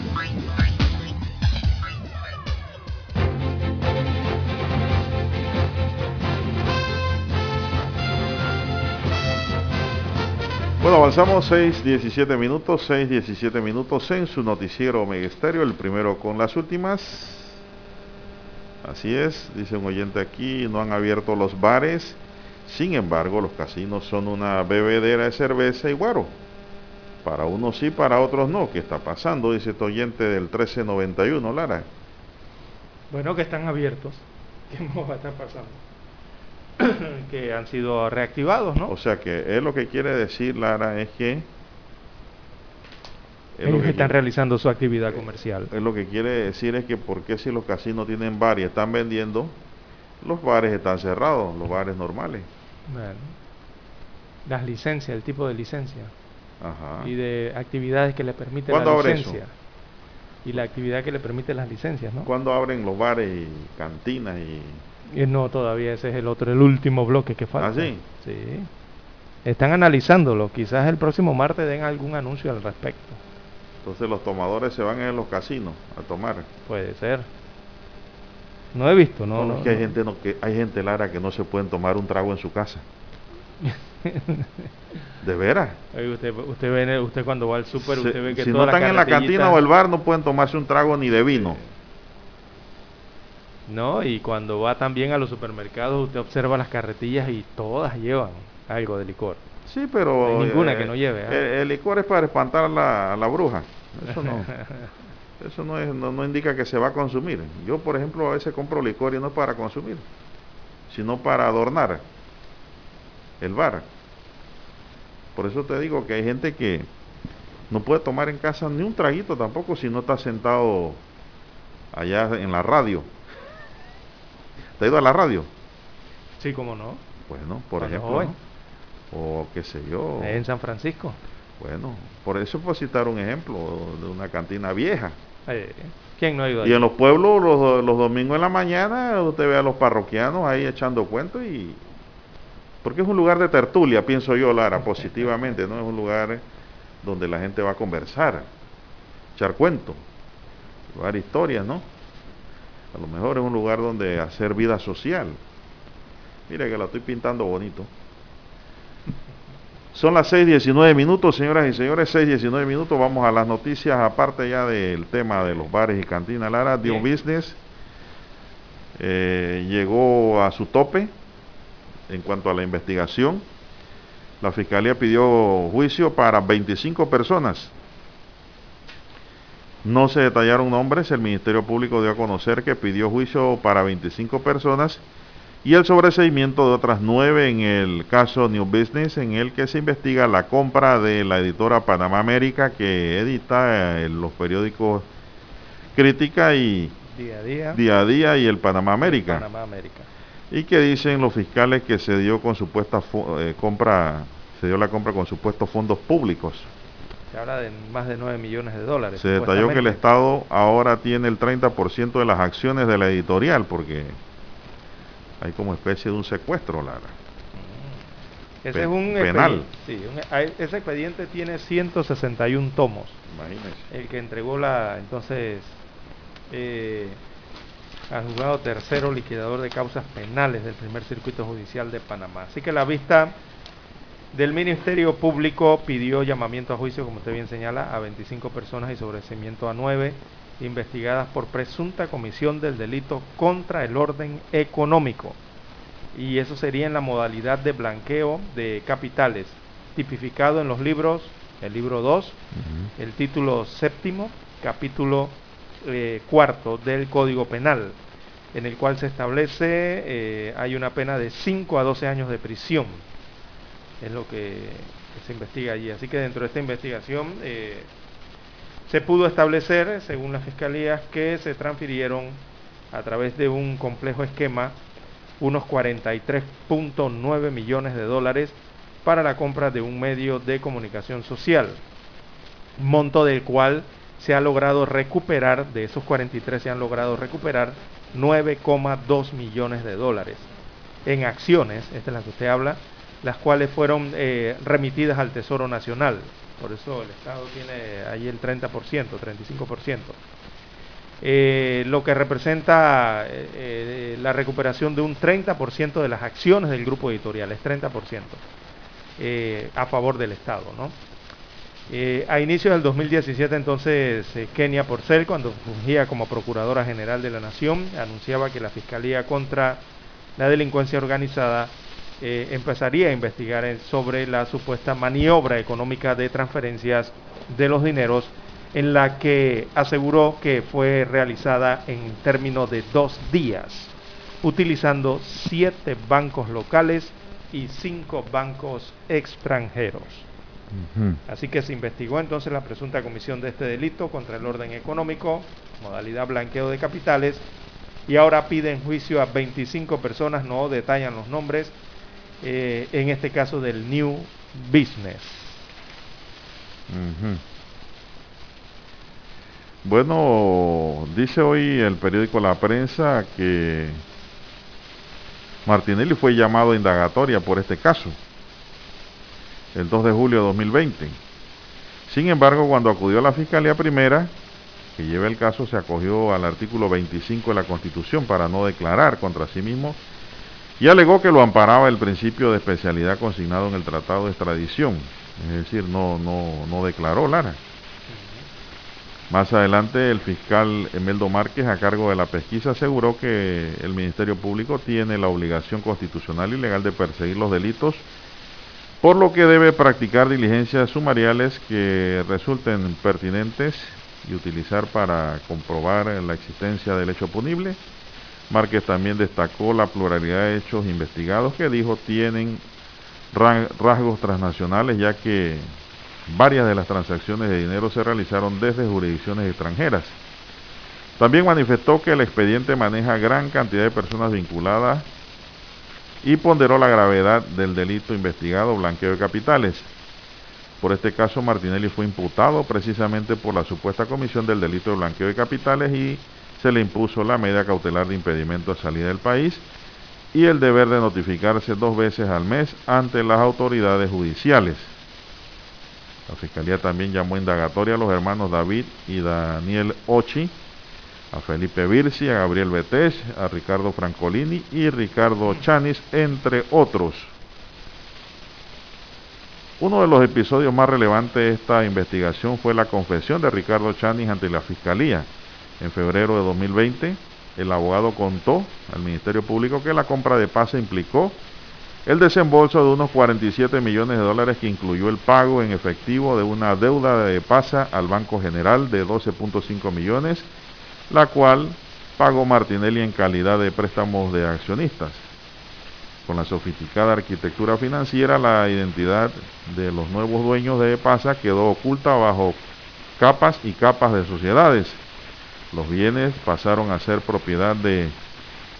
Bueno, avanzamos 6, 17 minutos, 6, 17 minutos en su noticiero Megesterio, el primero con las últimas. Así es, dice un oyente aquí, no han abierto los bares, sin embargo los casinos son una bebedera de cerveza y guaro. Para unos sí, para otros no. ¿Qué está pasando? Dice este oyente del 1391, Lara. Bueno, que están abiertos. *laughs* ¿Qué nos va a estar pasando? *coughs* que han sido reactivados, ¿no? O sea que es lo que quiere decir Lara es que Es lo Ellos que están quiere- realizando su actividad comercial. Es lo que quiere decir es que por qué si los casinos tienen bar y están vendiendo, los bares están cerrados, los bares normales. Bueno. Las licencias, el tipo de licencia Ajá. y de actividades que le permite la ¿Cuándo abre licencia. Y la actividad que le permite las licencias, ¿no? ¿Cuándo abren los bares y cantinas Y no, todavía ese es el otro, el último bloque que falta. ¿Ah, sí? Sí. Están analizándolo. Quizás el próximo martes den algún anuncio al respecto. entonces los tomadores se van a los casinos a tomar? Puede ser. No he visto, no. No, no, es que hay no. gente no, que hay gente Lara que no se pueden tomar un trago en su casa. *laughs* ¿De veras? Usted, usted ve, usted cuando va al súper, usted ve que si no están en la cantina o el bar no pueden tomarse un trago ni de vino. No, y cuando va también a los supermercados, usted observa las carretillas y todas llevan algo de licor. Sí, pero No hay ninguna eh, que no lleve. ¿ah? El, el licor es para espantar a la, a la bruja. Eso no. *laughs* Eso no, es, no, no indica que se va a consumir. Yo, por ejemplo, a veces compro licor y no es para consumir, sino para adornar el bar. Por eso te digo que hay gente que no puede tomar en casa ni un traguito tampoco si no está sentado allá en la radio. ¿Te ha ido a la radio? Sí, cómo no. Bueno, por Cuando ejemplo. O qué sé yo. En San Francisco. Bueno, por eso puedo citar un ejemplo de una cantina vieja. Eh, ¿Quién no ha ido Y ahí? en los pueblos, los, los domingos en la mañana, usted ve a los parroquianos ahí echando cuentos y... Porque es un lugar de tertulia, pienso yo, Lara, *laughs* positivamente, ¿no? Es un lugar donde la gente va a conversar, echar cuentos, llevar historias, ¿no? A lo mejor es un lugar donde hacer vida social. Mire que la estoy pintando bonito. Son las 6.19 minutos, señoras y señores, 6.19 minutos. Vamos a las noticias, aparte ya del tema de los bares y cantinas. Lara, Dio Business eh, llegó a su tope en cuanto a la investigación. La fiscalía pidió juicio para 25 personas. No se detallaron nombres. El Ministerio Público dio a conocer que pidió juicio para 25 personas y el sobreseimiento de otras nueve en el caso New Business, en el que se investiga la compra de la editora Panamá América, que edita eh, los periódicos Crítica y Día a día. Día a Día y el Panamá América. Panamá América. Y que dicen los fiscales que se dio con supuesta eh, compra, se dio la compra con supuestos fondos públicos. Se habla de más de 9 millones de dólares. Se detalló que el. Estado ahora tiene el 30% de las acciones de la editorial, porque hay como especie de un secuestro, Lara. Ese Pe- es un penal. expedi- sí, un- a- ese expediente tiene 161 tomos. Imagínese. El que entregó la entonces eh, al juzgado tercero liquidador de causas penales del primer circuito judicial de Panamá. Así que la vista del Ministerio Público pidió llamamiento a juicio, como usted bien señala, a 25 personas y sobreseimiento a 9 investigadas por presunta comisión del delito contra el orden económico. Y eso sería en la modalidad de blanqueo de capitales, tipificado en los libros, el libro 2, el título séptimo, capítulo eh, cuarto del Código Penal, en el cual se establece, eh, hay una pena de 5 a 12 años de prisión. Es lo que, se investiga allí. Así que dentro de esta investigación eh, se pudo establecer, según las fiscalías, que se transfirieron a través de un complejo esquema unos 43.9 millones de dólares para la compra de un medio de comunicación social, monto del cual se ha logrado recuperar, de esos 43 se han logrado recuperar 9,2 millones de dólares en acciones, esta es la que usted habla, las cuales fueron eh, remitidas al Tesoro Nacional. Por eso el Estado tiene ahí el 30%, 35%. Eh, lo que representa eh, la recuperación de un 30% de las acciones del grupo editorial, es 30%, eh, a favor del Estado. ¿no? A inicios del 2017, entonces, Kenia Porcel, cuando fungía como Procuradora General de la Nación, anunciaba que la Fiscalía contra la Delincuencia Organizada eh, empezaría a investigar sobre la supuesta maniobra económica de transferencias de los dineros en la que aseguró que fue realizada en términos de dos días, utilizando siete bancos locales y cinco bancos extranjeros. Así que se investigó entonces la presunta comisión de este delito contra el orden económico, modalidad blanqueo de capitales, y ahora piden juicio a 25 personas, no detallan los nombres, eh, en este caso del New Business. Bueno, dice hoy el periódico La Prensa que Martinelli fue llamado a indagatoria por este caso el 2 de julio de 2020. Sin embargo, cuando acudió a la Fiscalía Primera, que lleva el caso, se acogió al artículo 25 de la Constitución para no declarar contra sí mismo y alegó que lo amparaba el principio de especialidad consignado en el Tratado de Extradición. Es decir, no, no, no declaró Lara. Más adelante, el fiscal Emeldo Márquez, a cargo de la pesquisa, aseguró que el Ministerio Público tiene la obligación constitucional y legal de perseguir los delitos por lo que debe practicar diligencias sumariales que resulten pertinentes y utilizar para comprobar la existencia del hecho punible. Márquez también destacó la pluralidad de hechos investigados que dijo tienen rasgos transnacionales ya que varias de las transacciones de dinero se realizaron desde jurisdicciones extranjeras. También manifestó que el expediente maneja gran cantidad de personas vinculadas y ponderó la gravedad del delito investigado, blanqueo de capitales. Por este caso, Martinelli fue imputado precisamente por la supuesta comisión del delito de blanqueo de capitales y se le impuso la medida cautelar de impedimento a salida del país y el deber de notificarse dos veces al mes ante las autoridades judiciales. La Fiscalía también llamó indagatoria a los hermanos David y Daniel Ochi, a Felipe Virsi, a Gabriel Betés, a Ricardo Francolini y Ricardo Chanis, entre otros. Uno de los episodios más relevantes de esta investigación fue la confesión de Ricardo Chanis ante la Fiscalía. En febrero de 2020, el abogado contó al Ministerio Público que la compra de pase implicó el desembolso de unos 47 millones de dólares que incluyó el pago en efectivo de una deuda de pasa al Banco General de 12.5 millones la cual pagó Martinelli en calidad de préstamos de accionistas. Con la sofisticada arquitectura financiera, la identidad de los nuevos dueños de PASA quedó oculta bajo capas y capas de sociedades. Los bienes pasaron a ser propiedad de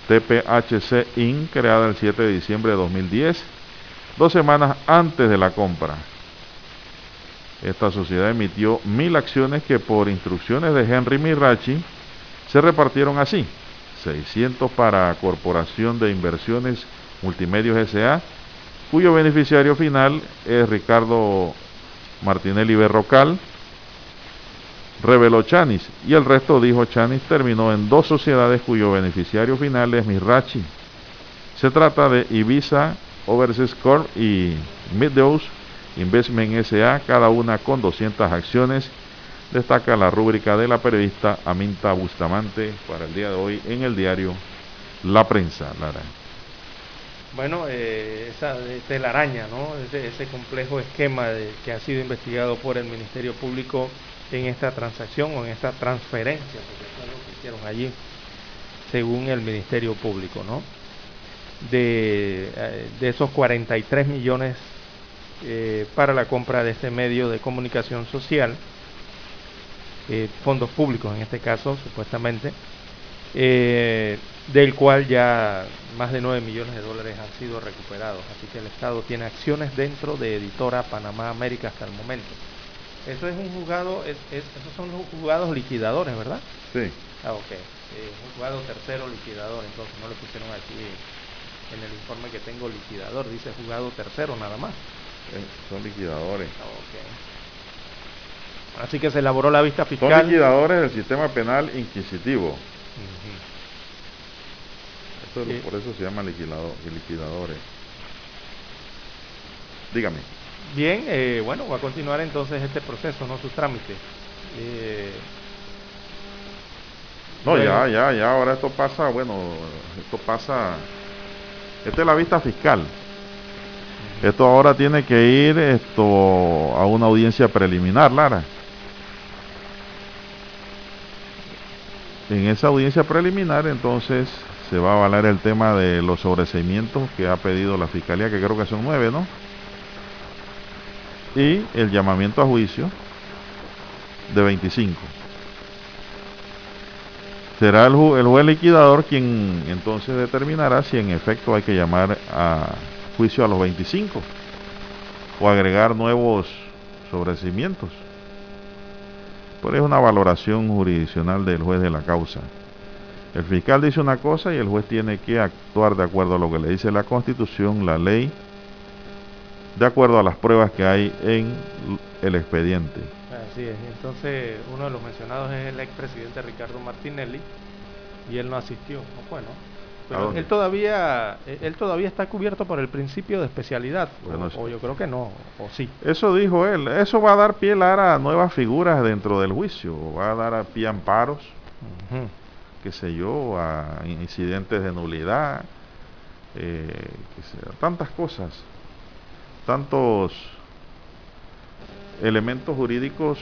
TPHC Inc., creada el 7 de diciembre de 2010, dos semanas antes de la compra. Esta sociedad emitió mil acciones que por instrucciones de Henry Mirachi se repartieron así, 600 para Corporación de Inversiones Multimedios S.A., cuyo beneficiario final es Ricardo Martinelli Berrocal, reveló Chanis, y el resto, dijo Chanis, terminó en dos sociedades cuyo beneficiario final es Mirachi. Se trata de Ibiza Overseas Corp y Midhouse Investment S.A., cada una con 200 acciones destaca la rúbrica de la periodista Aminta Bustamante para el día de hoy en el diario La Prensa, Lara. Bueno, eh, esa telaraña, ¿no? Ese, complejo esquema que ha sido investigado por el Ministerio Público en esta transacción o en esta transferencia, porque es lo que hicieron allí, según el Ministerio Público, ¿no? De, eh, esos 43 millones eh, para la compra de este medio de comunicación social, eh, fondos públicos en este caso, supuestamente, del cual ya más de 9 millones de dólares han sido recuperados. Así que el Estado tiene acciones dentro de Editora Panamá América hasta el momento. Eso es un juzgado, es, esos son los juzgados liquidadores, ¿verdad? Sí. Ah, ok. Eh, un juzgado tercero liquidador, entonces no le pusieron aquí en el informe que tengo liquidador, dice juzgado tercero nada más. son liquidadores. Ah, ok. Así que se elaboró la vista fiscal. Son liquidadores del sistema penal inquisitivo. Por eso se llaman liquidadores. Dígame. Bien, eh, bueno, va a continuar entonces este proceso, ¿no? Sus trámites. Eh, no, ya, ya, ya, ahora esto pasa, bueno, esto pasa, esta es la vista fiscal. Esto ahora tiene que ir esto a una audiencia preliminar, Lara. En esa audiencia preliminar entonces se va a avalar el tema de los sobreseimientos que ha pedido la Fiscalía, que creo que son nueve, ¿no? Y el llamamiento a juicio de 25. Será el, el juez liquidador quien entonces determinará si en efecto hay que llamar a juicio a los 25 o agregar nuevos sobrecimientos. Pero es una valoración jurisdiccional del juez de la causa. El fiscal dice una cosa y el juez tiene que actuar de acuerdo a lo que le dice la constitución, la ley, de acuerdo a las pruebas que hay en el expediente. Así es, entonces uno de los mencionados es el expresidente Ricardo Martinelli y él no asistió, no fue, Pero él todavía, él todavía está cubierto por el principio de especialidad, o, yo creo que no, o sí. Eso dijo él, eso va a dar pie a nuevas figuras dentro del juicio, va a dar a pie a amparos, qué sé yo, a incidentes de nulidad, eh, tantas cosas, tantos elementos jurídicos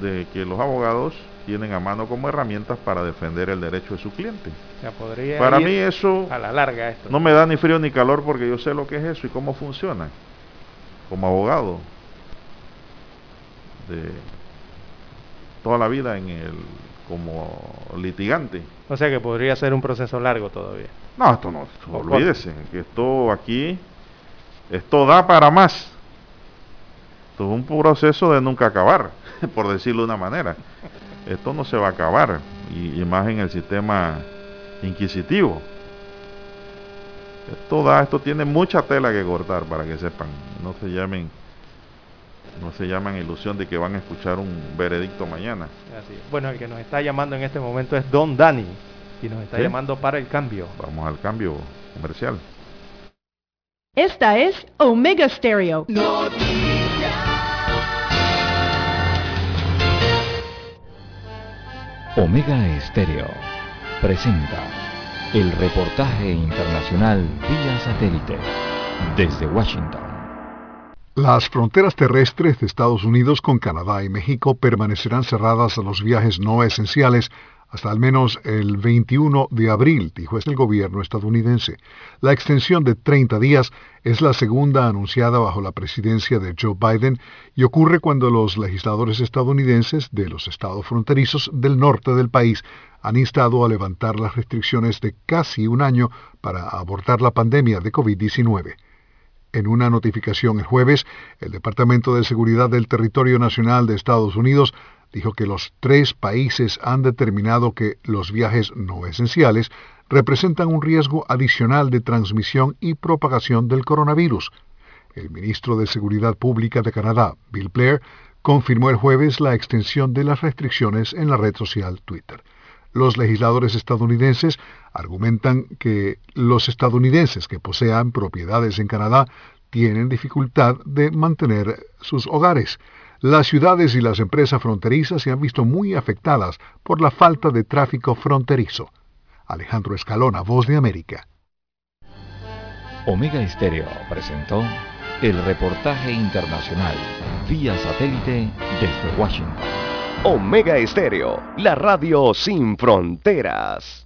de que los abogados tienen a mano como herramientas para defender el derecho de su cliente. para mí eso a la larga no me da ni frío ni calor porque yo sé lo que es eso y cómo funciona como abogado de toda la vida en el como litigante. O sea que podría ser un proceso largo todavía. No, esto no, olvídese, que esto aquí, esto da para más. Esto es un proceso de nunca acabar, *laughs* por decirlo de una manera. Esto no se va a acabar, y, más en el sistema inquisitivo. Esto da, esto tiene mucha tela que cortar para que sepan, no se llamen, no se llaman ilusión de que van a escuchar un veredicto mañana. Bueno, el que nos está llamando en este momento es Don Dani y nos está llamando para el cambio. Vamos al cambio comercial. Esta es Omega Stereo. Omega Estéreo presenta el reportaje internacional vía satélite desde Washington. Las fronteras terrestres de Estados Unidos con Canadá y México permanecerán cerradas a los viajes no esenciales hasta al menos el 21 de abril, dijo el gobierno estadounidense. La extensión de 30 días es la segunda anunciada bajo la presidencia de Joe Biden y ocurre cuando los legisladores estadounidenses de los estados fronterizos del norte del país han instado a levantar las restricciones de casi un año para abortar la pandemia de COVID-19. En una notificación el jueves, el Departamento de Seguridad del Territorio Nacional de Estados Unidos dijo que los tres países han determinado que los viajes no esenciales representan un riesgo adicional de transmisión y propagación del coronavirus. El ministro de Seguridad Pública de Canadá, Bill Blair, confirmó el jueves la extensión de las restricciones en la red social Twitter. Los legisladores estadounidenses argumentan que los estadounidenses que posean propiedades en Canadá tienen dificultad de mantener sus hogares. Las ciudades y las empresas fronterizas se han visto muy afectadas por la falta de tráfico fronterizo. Alejandro Escalona, Voz de América. Omega Estéreo presentó el reportaje internacional vía satélite desde Washington. Omega Estéreo, la radio sin fronteras.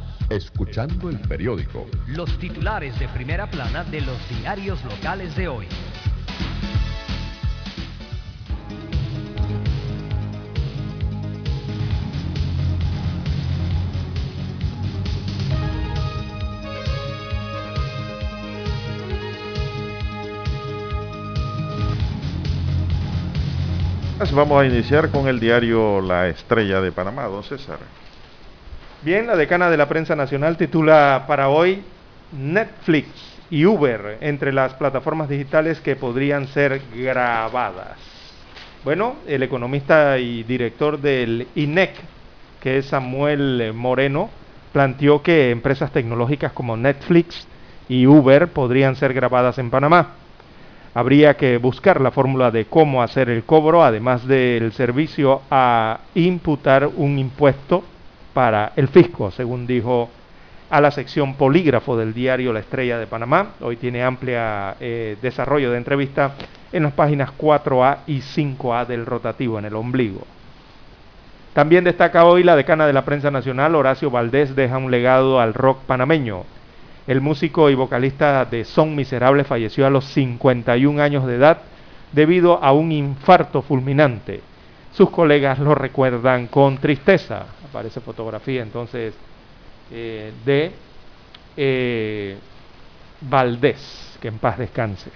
Escuchando el periódico. Los titulares de primera plana de los diarios locales de hoy. Vamos a iniciar con el diario La Estrella de Panamá, don César. Bien, la decana de la prensa nacional titula para hoy Netflix y Uber entre las plataformas digitales que podrían ser grabadas. Bueno, el economista y director del INEC, que es Samuel Moreno, planteó que empresas tecnológicas como Netflix y Uber podrían ser grabadas en Panamá. Habría que buscar la fórmula de cómo hacer el cobro, además del servicio a imputar un impuesto para el fisco, según dijo a la sección polígrafo del diario La Estrella de Panamá. Hoy tiene amplia eh, desarrollo de entrevista en las páginas 4A y 5A del rotativo en el ombligo. También destaca hoy la decana de la prensa nacional, Horacio Valdés, deja un legado al rock panameño. El músico y vocalista de Son Miserable falleció a los 51 años de edad debido a un infarto fulminante. Sus colegas lo recuerdan con tristeza. Aparece fotografía entonces eh, de eh, Valdés, que en paz descanse.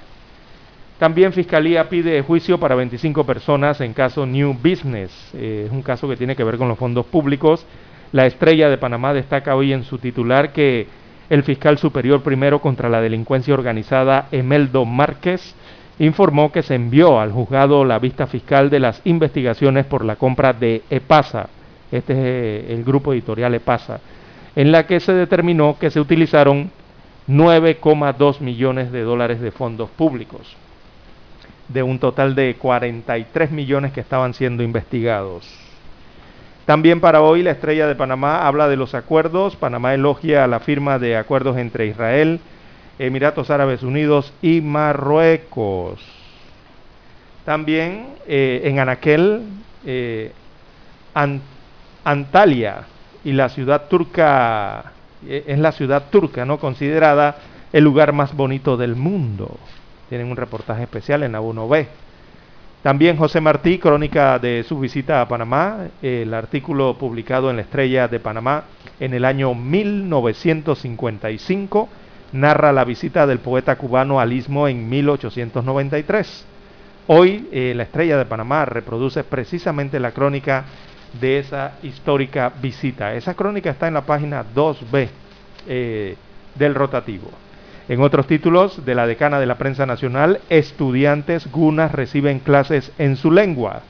También Fiscalía pide juicio para 25 personas en caso New Business. Eh, es un caso que tiene que ver con los fondos públicos. La estrella de Panamá destaca hoy en su titular que el fiscal superior primero contra la delincuencia organizada, Emeldo Márquez, informó que se envió al juzgado la vista fiscal de las investigaciones por la compra de EPASA, este es eh, el grupo editorial EPASA, en la que se determinó que se utilizaron 9,2 millones de dólares de fondos públicos, de un total de 43 millones que estaban siendo investigados. También para hoy la estrella de Panamá habla de los acuerdos. Panamá elogia la firma de acuerdos entre Israel, Emiratos Árabes Unidos y Marruecos. También eh, en Anaquel, eh, Antalya y la ciudad turca, eh, es la ciudad turca, ¿no? Considerada el lugar más bonito del mundo. Tienen un reportaje especial en la 1B. También José Martí, crónica de su visita a Panamá, el artículo publicado en la Estrella de Panamá en el año 1955, narra la visita del poeta cubano al Istmo en 1893. Hoy eh, la Estrella de Panamá reproduce precisamente la crónica de esa histórica visita. Esa crónica está en la página 2B eh, del rotativo. En otros títulos de la decana de la prensa nacional, estudiantes gunas reciben clases en su lengua.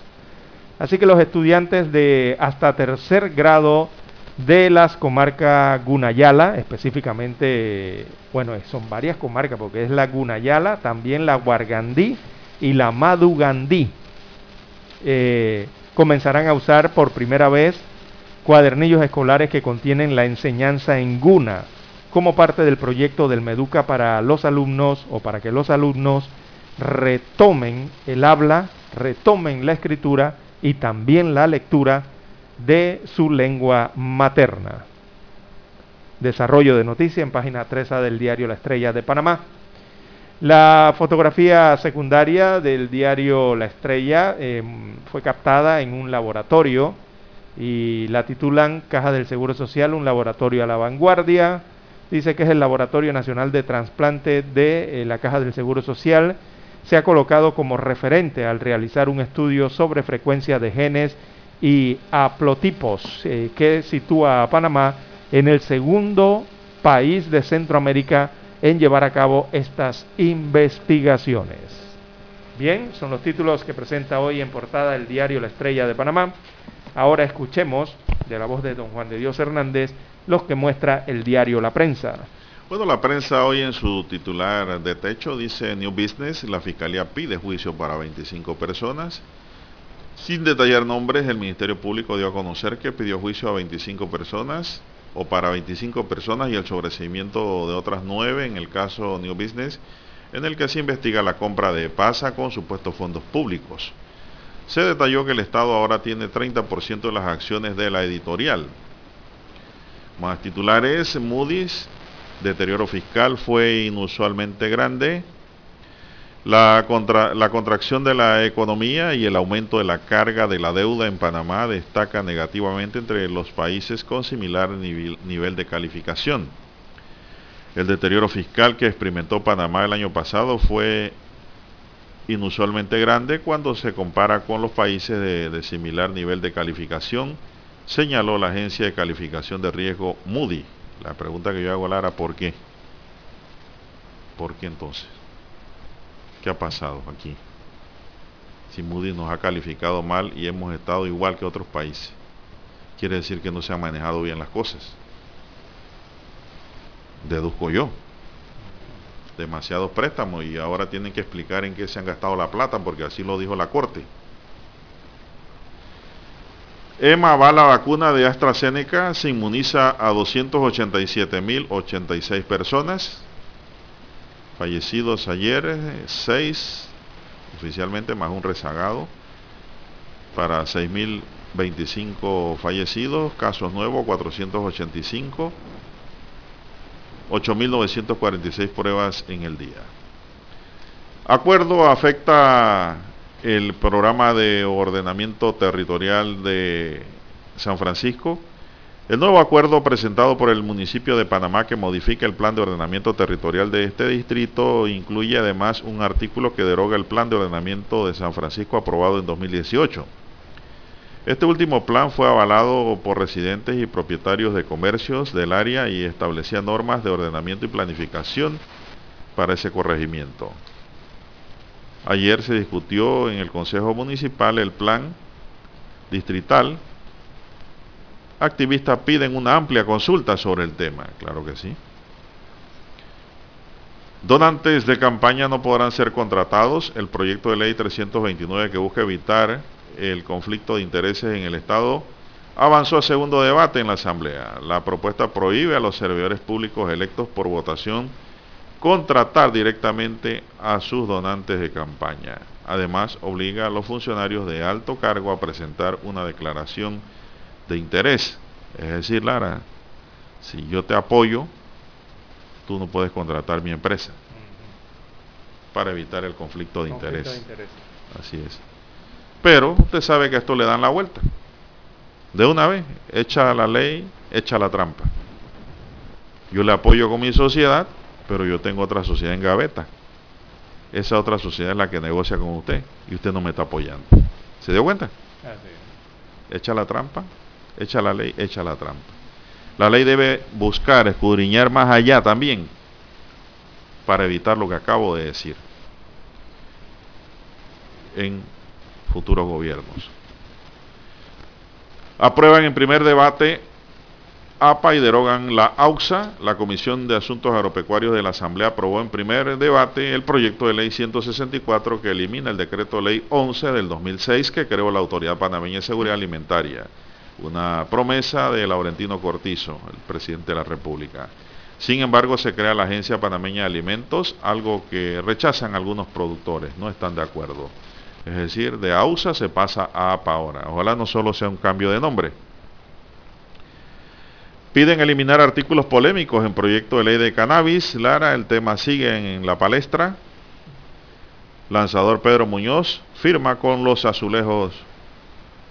Así que los estudiantes de hasta tercer grado de las comarcas Gunayala, específicamente, bueno, son varias comarcas porque es la Gunayala, también la Guargandí y la Madugandí, eh, comenzarán a usar por primera vez cuadernillos escolares que contienen la enseñanza en Guna como parte del proyecto del Meduca para los alumnos o para que los alumnos retomen el habla, retomen la escritura y también la lectura de su lengua materna. Desarrollo de noticia en página 3 del diario La Estrella de Panamá. La fotografía secundaria del diario La Estrella em, fue captada en un laboratorio y la titulan Caja del Seguro Social, un laboratorio a la vanguardia. Dice que es el Laboratorio Nacional de Trasplante de eh, la Caja del Seguro Social, se ha colocado como referente al realizar un estudio sobre frecuencia de genes y haplotipos eh, que sitúa a Panamá en el segundo país de Centroamérica en llevar a cabo estas investigaciones. Bien, son los títulos que presenta hoy en portada el diario La Estrella de Panamá. Ahora escuchemos de la voz de don Juan de Dios Hernández los que muestra el diario La Prensa. Bueno, la prensa hoy en su titular de techo dice New Business, la Fiscalía pide juicio para 25 personas. Sin detallar nombres, el Ministerio Público dio a conocer que pidió juicio a 25 personas o para 25 personas y el sobreseimiento de otras nueve en el caso New Business, en el que se investiga la compra de PASA con supuestos fondos públicos. Se detalló que el Estado ahora tiene 30% de las acciones de la editorial, más titulares, Moody's, deterioro fiscal fue inusualmente grande. La, la, contracción de la economía y el aumento de la carga de la deuda en Panamá destaca negativamente entre los países con similar nivel, nivel de calificación. El deterioro fiscal que experimentó Panamá el año pasado fue inusualmente grande cuando se compara con los países de, de similar nivel de calificación señaló la agencia de calificación de riesgo Moody. La pregunta que yo hago, Lara, ¿por qué? ¿Por qué entonces? ¿Qué ha pasado aquí? Si Moody nos ha calificado mal y hemos estado igual que otros países, quiere decir que no se han manejado bien las cosas. Deduzco yo. Demasiados préstamos y ahora tienen que explicar en qué se han gastado la plata porque así lo dijo la Corte. EMA va la vacuna de AstraZeneca, se inmuniza a 287.086 personas. Fallecidos ayer, 6 oficialmente, más un rezagado, para 6.025 fallecidos, casos nuevos 485, 8.946 pruebas en el día. Acuerdo afecta el programa de ordenamiento territorial de San Francisco. El nuevo acuerdo presentado por el municipio de Panamá que modifica el plan de ordenamiento territorial de este distrito incluye además un artículo que deroga el plan de ordenamiento de San Francisco aprobado en 2018. Este último plan fue avalado por residentes y propietarios de comercios del área y establecía normas de ordenamiento y planificación para ese corregimiento. Ayer se discutió en el Consejo Municipal el plan distrital. Activistas piden una amplia consulta sobre el tema, claro que sí. Donantes de campaña no podrán ser contratados. El proyecto de ley 329 que busca evitar el conflicto de intereses en el Estado avanzó a segundo debate en la Asamblea. La propuesta prohíbe a los servidores públicos electos por votación contratar directamente a sus donantes de campaña. Además, obliga a los funcionarios de alto cargo a presentar una declaración de interés. Es decir, Lara, si yo te apoyo, tú no puedes contratar mi empresa para evitar el conflicto de, interés. Así es. Pero usted sabe que esto le dan la vuelta. De una vez, echa la ley, echa la trampa. Yo le apoyo con mi sociedad, pero yo tengo otra sociedad en gaveta. Esa otra sociedad es la que negocia con usted y usted no me está apoyando. ¿Se dio cuenta? Echa la trampa, echa la ley, echa la trampa. La ley debe buscar, escudriñar más allá también para evitar lo que acabo de decir en futuros gobiernos. Aprueban en primer debate APA y derogan la AUXA. La Comisión de Asuntos Agropecuarios de la Asamblea aprobó en primer debate el proyecto de ley 164 que elimina el decreto ley 11 del 2006 que creó la Autoridad Panameña de Seguridad Alimentaria. Una promesa de Laurentino Cortizo, el presidente de la República. Sin embargo, se crea la Agencia Panameña de Alimentos, algo que rechazan algunos productores, no están de acuerdo. Es decir, de AUSA se pasa a APA ahora. Ojalá no solo sea un cambio de nombre. Piden eliminar artículos polémicos en proyecto de ley de cannabis. Lara, el tema sigue en la palestra. Lanzador Pedro Muñoz firma con los azulejos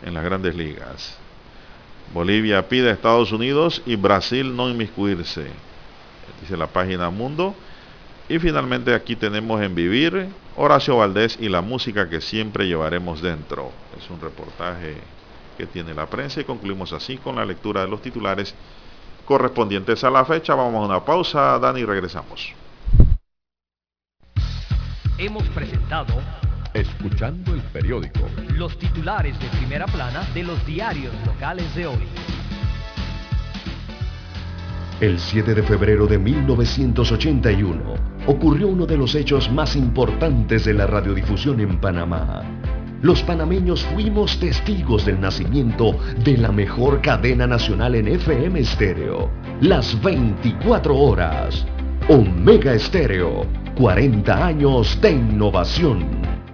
en las grandes ligas. Bolivia pide a Estados Unidos y Brasil no inmiscuirse. Dice la página Mundo. Y finalmente aquí tenemos en Vivir Horacio Valdés y la música que siempre llevaremos dentro. Es un reportaje que tiene la prensa y concluimos así con la lectura de los titulares correspondientes a la fecha. Vamos a una pausa, Dani, regresamos. Hemos presentado Escuchando el periódico. Los titulares de primera plana de los diarios locales de hoy. El 7 de febrero de 1981 ocurrió uno de los hechos más importantes de la radiodifusión en Panamá los panameños fuimos testigos del nacimiento de la mejor cadena nacional en FM estéreo. Las 24 horas. Omega Estéreo. 40 años de innovación.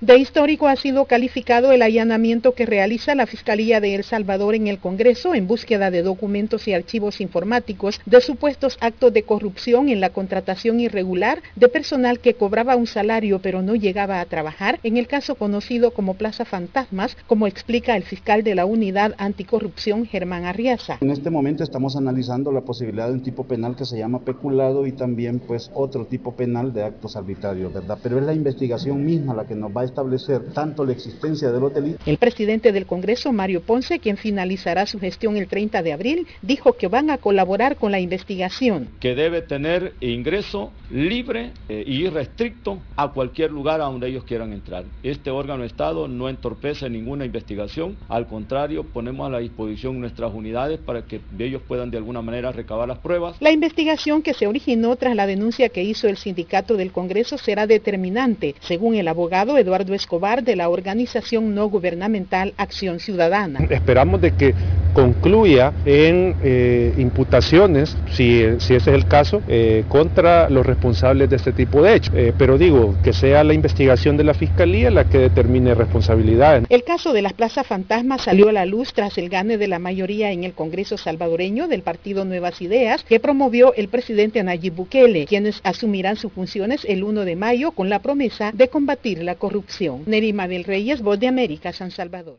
De histórico ha sido calificado el allanamiento que realiza la Fiscalía de El Salvador en el Congreso en búsqueda de documentos y archivos informáticos de supuestos actos de corrupción en la contratación irregular de personal que cobraba un salario pero no llegaba a trabajar en el caso conocido como Plaza Fantasmas, como explica el fiscal de la Unidad Anticorrupción Germán Arriaza. En este momento estamos analizando la posibilidad de un tipo penal que se llama peculado y también pues otro tipo penal de actos arbitrarios, ¿verdad? Pero es la investigación misma la que nos va a establecer tanto la existencia de los delitos. El presidente del Congreso, Mario Ponce, quien finalizará su gestión el 30 de abril, dijo que van a colaborar con la investigación. Que debe tener ingreso libre e irrestricto a cualquier lugar a donde ellos quieran entrar. Este órgano de Estado no entorpece ninguna investigación, al contrario, ponemos a la disposición nuestras unidades para que ellos puedan de alguna manera recabar las pruebas. La investigación que se originó tras la denuncia que hizo el sindicato del Congreso será determinante, según el abogado Eduardo Eduardo Escobar de la organización no gubernamental Acción Ciudadana. Esperamos de que concluya en eh, imputaciones, si, si, ese es el caso, eh, contra los responsables de este tipo de hechos. Eh, pero digo, que sea la investigación de la Fiscalía la que determine responsabilidades. El caso de las plazas fantasmas salió a la luz tras el gane de la mayoría en el Congreso salvadoreño del partido Nuevas Ideas que promovió el presidente Nayib Bukele, quienes asumirán sus funciones el 1 de mayo con la promesa de combatir la corrupción. Nerima del Reyes, Voz de América, San Salvador.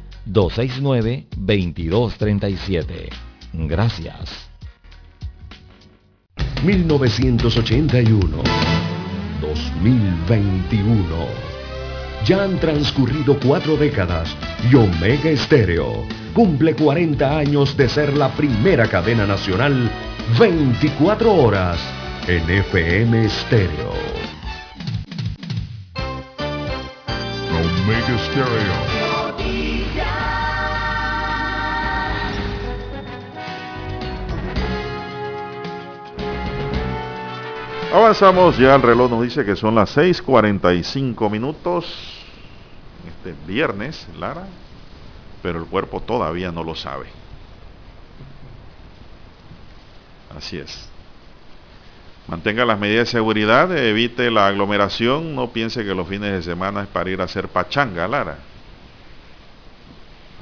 269-2237. Gracias. 1981. 2021. Ya han transcurrido cuatro décadas y Omega Estéreo cumple 40 años de ser la primera cadena nacional 24 horas en FM Estéreo. Omega Stereo. Avanzamos, ya el reloj nos dice que son las 6.45 minutos, este viernes, Lara, pero el cuerpo todavía no lo sabe. Así es. Mantenga las medidas de seguridad, evite la aglomeración, no piense que los fines de semana es para ir a hacer pachanga, Lara.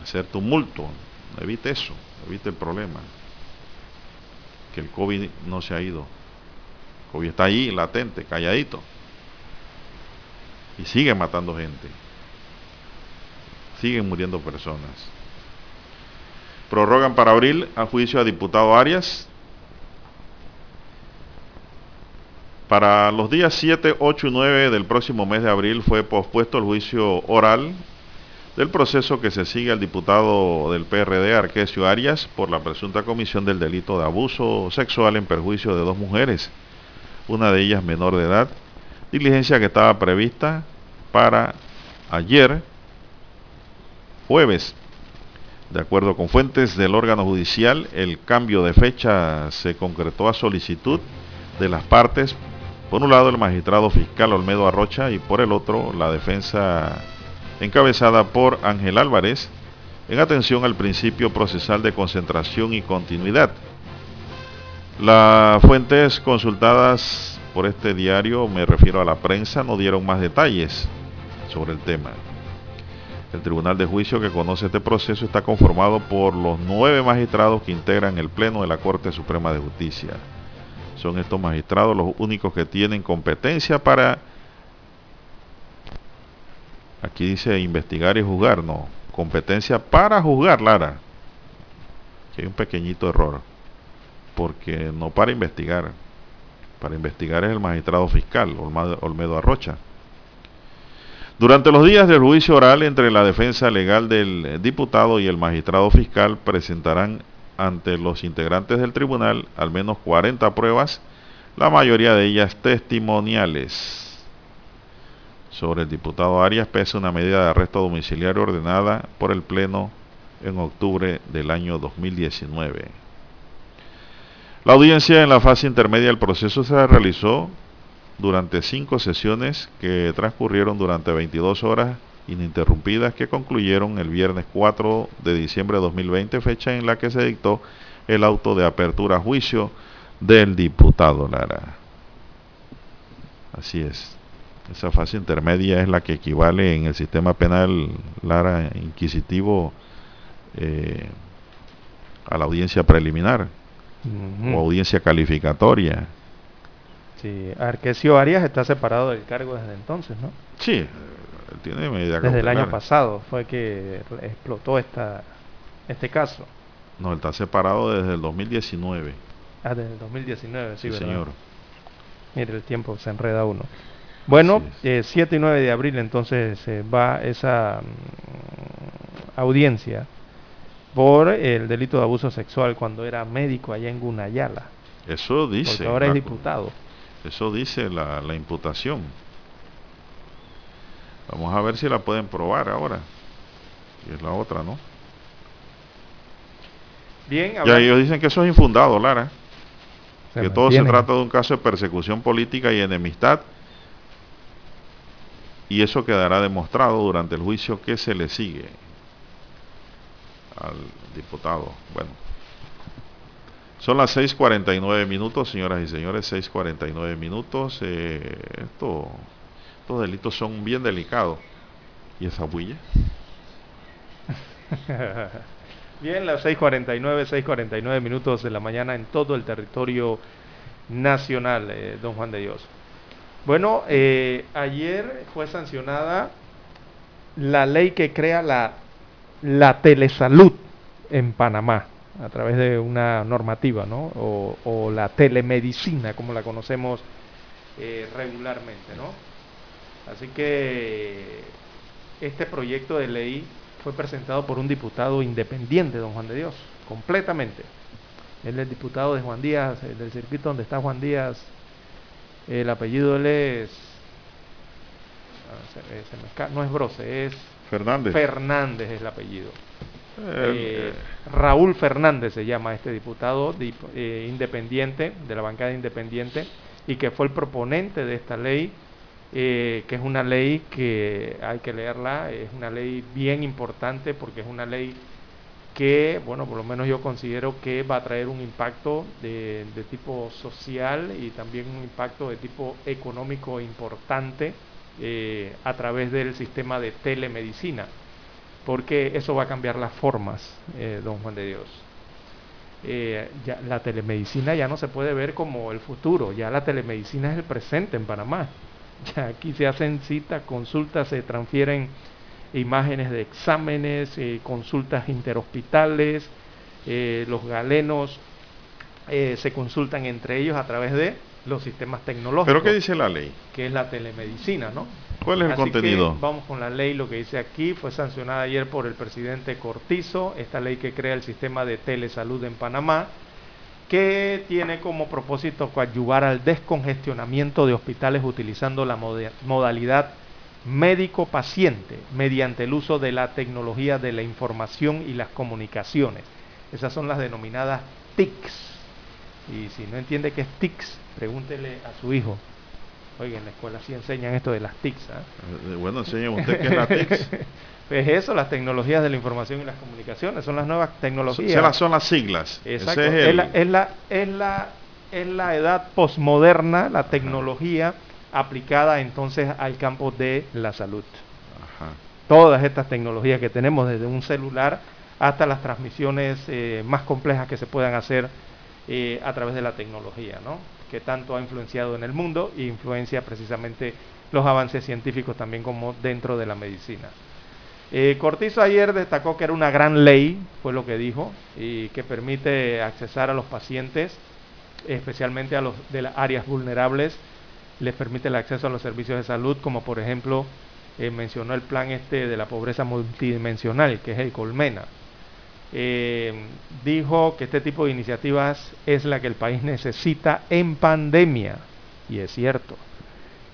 Hacer tumulto, evite eso, evite el problema. Que el COVID no se ha ido. Está ahí, latente, calladito. Y sigue matando gente. Siguen muriendo personas. Prorrogan para abril a juicio a diputado Arias Para los días 7, 8 y 9 del próximo mes de abril fue pospuesto el juicio oral del proceso que se sigue al diputado del PRD, Arquesio Arias, por la presunta comisión del delito de abuso sexual en perjuicio de dos mujeres, una de ellas menor de edad, diligencia que estaba prevista para ayer, jueves. De acuerdo con fuentes del órgano judicial, el cambio de fecha se concretó a solicitud de las partes por un lado el magistrado fiscal Olmedo Arrocha y por el otro la defensa encabezada por Ángel Álvarez en atención al principio procesal de concentración y continuidad. Las fuentes consultadas por este diario, me refiero a la prensa, no dieron más detalles sobre el tema. El Tribunal de Juicio que conoce este proceso está conformado por los nueve magistrados que integran el Pleno de la Corte Suprema de Justicia. Son estos magistrados los únicos que tienen competencia para, aquí dice investigar y juzgar, no, competencia para juzgar, Lara. Hay un pequeñito error, porque no para investigar. Para investigar es el magistrado fiscal, Olmedo Arrocha. Durante los días del juicio oral entre la defensa legal del diputado y el magistrado fiscal presentarán ante los integrantes del tribunal al menos 40 pruebas, la mayoría de ellas testimoniales. sobre el diputado Arias pese a una medida de arresto domiciliario ordenada por el Pleno en octubre del año 2019. La audiencia en la fase intermedia del proceso se realizó durante cinco sesiones que transcurrieron durante 22 horas ininterrumpidas que concluyeron el viernes 4 de diciembre de 2020, fecha en la que se dictó el auto de apertura a juicio del diputado Lara. Así es. Esa fase intermedia es la que equivale en el sistema penal Lara inquisitivo eh, a la audiencia preliminar o audiencia calificatoria. Sí, Arquesio Arias está separado del cargo desde entonces, ¿no? Sí, tiene medida Desde el año pasado fue que explotó esta, este caso. No, está separado desde el 2019. Ah, desde el 2019, sí, sí señor. Mire, el tiempo se enreda uno. Bueno, eh, 7 y 9 de abril entonces se va esa mm, audiencia por el delito de abuso sexual cuando era médico allá en Gunayala. Eso dice. Porque ahora es diputado. Eso dice la, la imputación. Vamos a ver si la pueden probar ahora. Y es la otra, ¿no? Bien, ya ellos dicen que eso es infundado, Lara. que todo se trata de un caso de persecución política y enemistad. Y eso quedará demostrado durante el juicio que se le sigue al diputado. Bueno, son las 6:49 minutos, señoras y señores, 6:49 minutos. Eh, esto estos delitos son bien delicados. ¿Y esa bulla? *laughs* bien, las 6.49, 6.49 minutos de la mañana en todo el territorio nacional, eh, don Juan de Dios. Bueno, eh, ayer fue sancionada la ley que crea la, la telesalud en Panamá a través de una normativa, ¿no? O, la telemedicina, como la conocemos eh, regularmente, ¿no? Así que este proyecto de ley fue presentado por un diputado independiente, don Juan de Dios, completamente. Él es el diputado de Juan Díaz, del circuito donde está Juan Díaz. El apellido él es... Ah, no es Brose, es... Fernández. Fernández es el apellido. Eh, Raúl Fernández se llama este diputado eh, independiente, de la bancada independiente, y que fue el proponente de esta ley eh, que es una ley que hay que leerla, es una ley bien importante porque es una ley que, bueno, por lo menos yo considero que va a traer un impacto de, tipo social y también un impacto de tipo económico importante eh, a través del sistema de telemedicina, porque eso va a cambiar las formas, eh, don Juan de Dios. ya, la telemedicina ya no se puede ver como el futuro, ya la telemedicina es el presente en Panamá. *laughs* Ya aquí se hacen citas, consultas, se transfieren imágenes de exámenes, eh, consultas interhospitales, eh, los galenos eh, se consultan entre ellos a través de los sistemas tecnológicos. ¿Pero qué dice la ley? Que es la telemedicina, ¿no? ¿Cuál es el contenido? vamos con la ley, lo que dice aquí, fue sancionada ayer por el presidente Cortizo, esta ley que crea el sistema de telesalud en Panamá, que tiene como propósito coadyuvar al descongestionamiento de hospitales utilizando la modalidad médico-paciente mediante el uso de la tecnología de la información y las comunicaciones. Esas son las denominadas TICs. Y si no entiende qué es TICs, pregúntele a su hijo. Oiga, en la escuela sí enseñan esto de las TICs. ¿ah? Eh, bueno, enseñen usted qué es la TICs. *laughs* Es eso, las tecnologías de la información y las comunicaciones, son las nuevas tecnologías. Son, son las siglas. Exacto. Es, la, es, la, es, la, edad posmoderna, la tecnología aplicada entonces al campo de la salud. Todas estas tecnologías que tenemos, desde un celular hasta las transmisiones eh, más complejas que se puedan hacer eh, a través de la tecnología, ¿no? que tanto ha influenciado en el mundo e influencia precisamente los avances científicos también como dentro de la medicina. Eh, Cortizo ayer destacó que era una gran ley, fue lo que dijo, y que permite accesar a los pacientes, especialmente a los de las áreas vulnerables, les permite el acceso a los servicios de salud, como por ejemplo eh, mencionó el plan este de la pobreza multidimensional, que es el Colmena. Eh, dijo que este tipo de iniciativas es la que el país necesita en pandemia, y es cierto.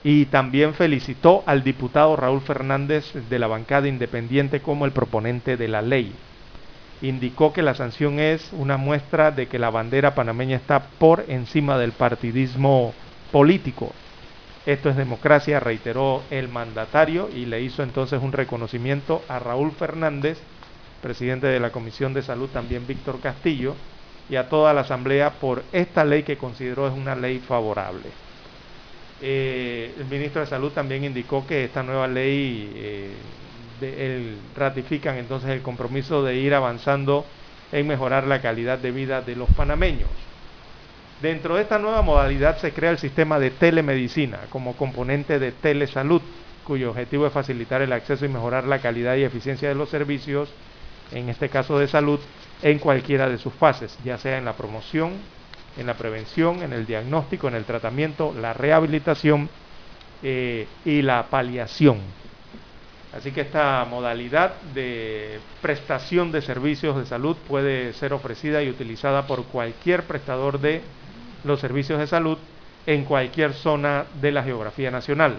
y también felicitó al diputado Raúl Fernández de la bancada independiente como el proponente de la ley. Indicó que la sanción es una muestra de que la bandera panameña está por encima del partidismo político. Esto es democracia, reiteró el mandatario y le hizo entonces un reconocimiento a Raúl Fernández, presidente de la Comisión de Salud, también Víctor Castillo, y a toda la Asamblea por esta ley que consideró es una ley favorable. Eh, el ministro de Salud también indicó que esta nueva ley eh, ratifican entonces el compromiso de ir avanzando en mejorar la calidad de vida de los panameños. Dentro de esta nueva modalidad se crea el sistema de telemedicina como componente de telesalud, cuyo objetivo es facilitar el acceso y mejorar la calidad y eficiencia de los servicios, en este caso de salud, en cualquiera de sus fases, ya sea en la promoción, en la prevención, en el diagnóstico, en el tratamiento, la rehabilitación eh, y la paliación. Así que esta modalidad de prestación de servicios de salud puede ser ofrecida y utilizada por cualquier prestador de los servicios de salud en cualquier zona de la geografía nacional,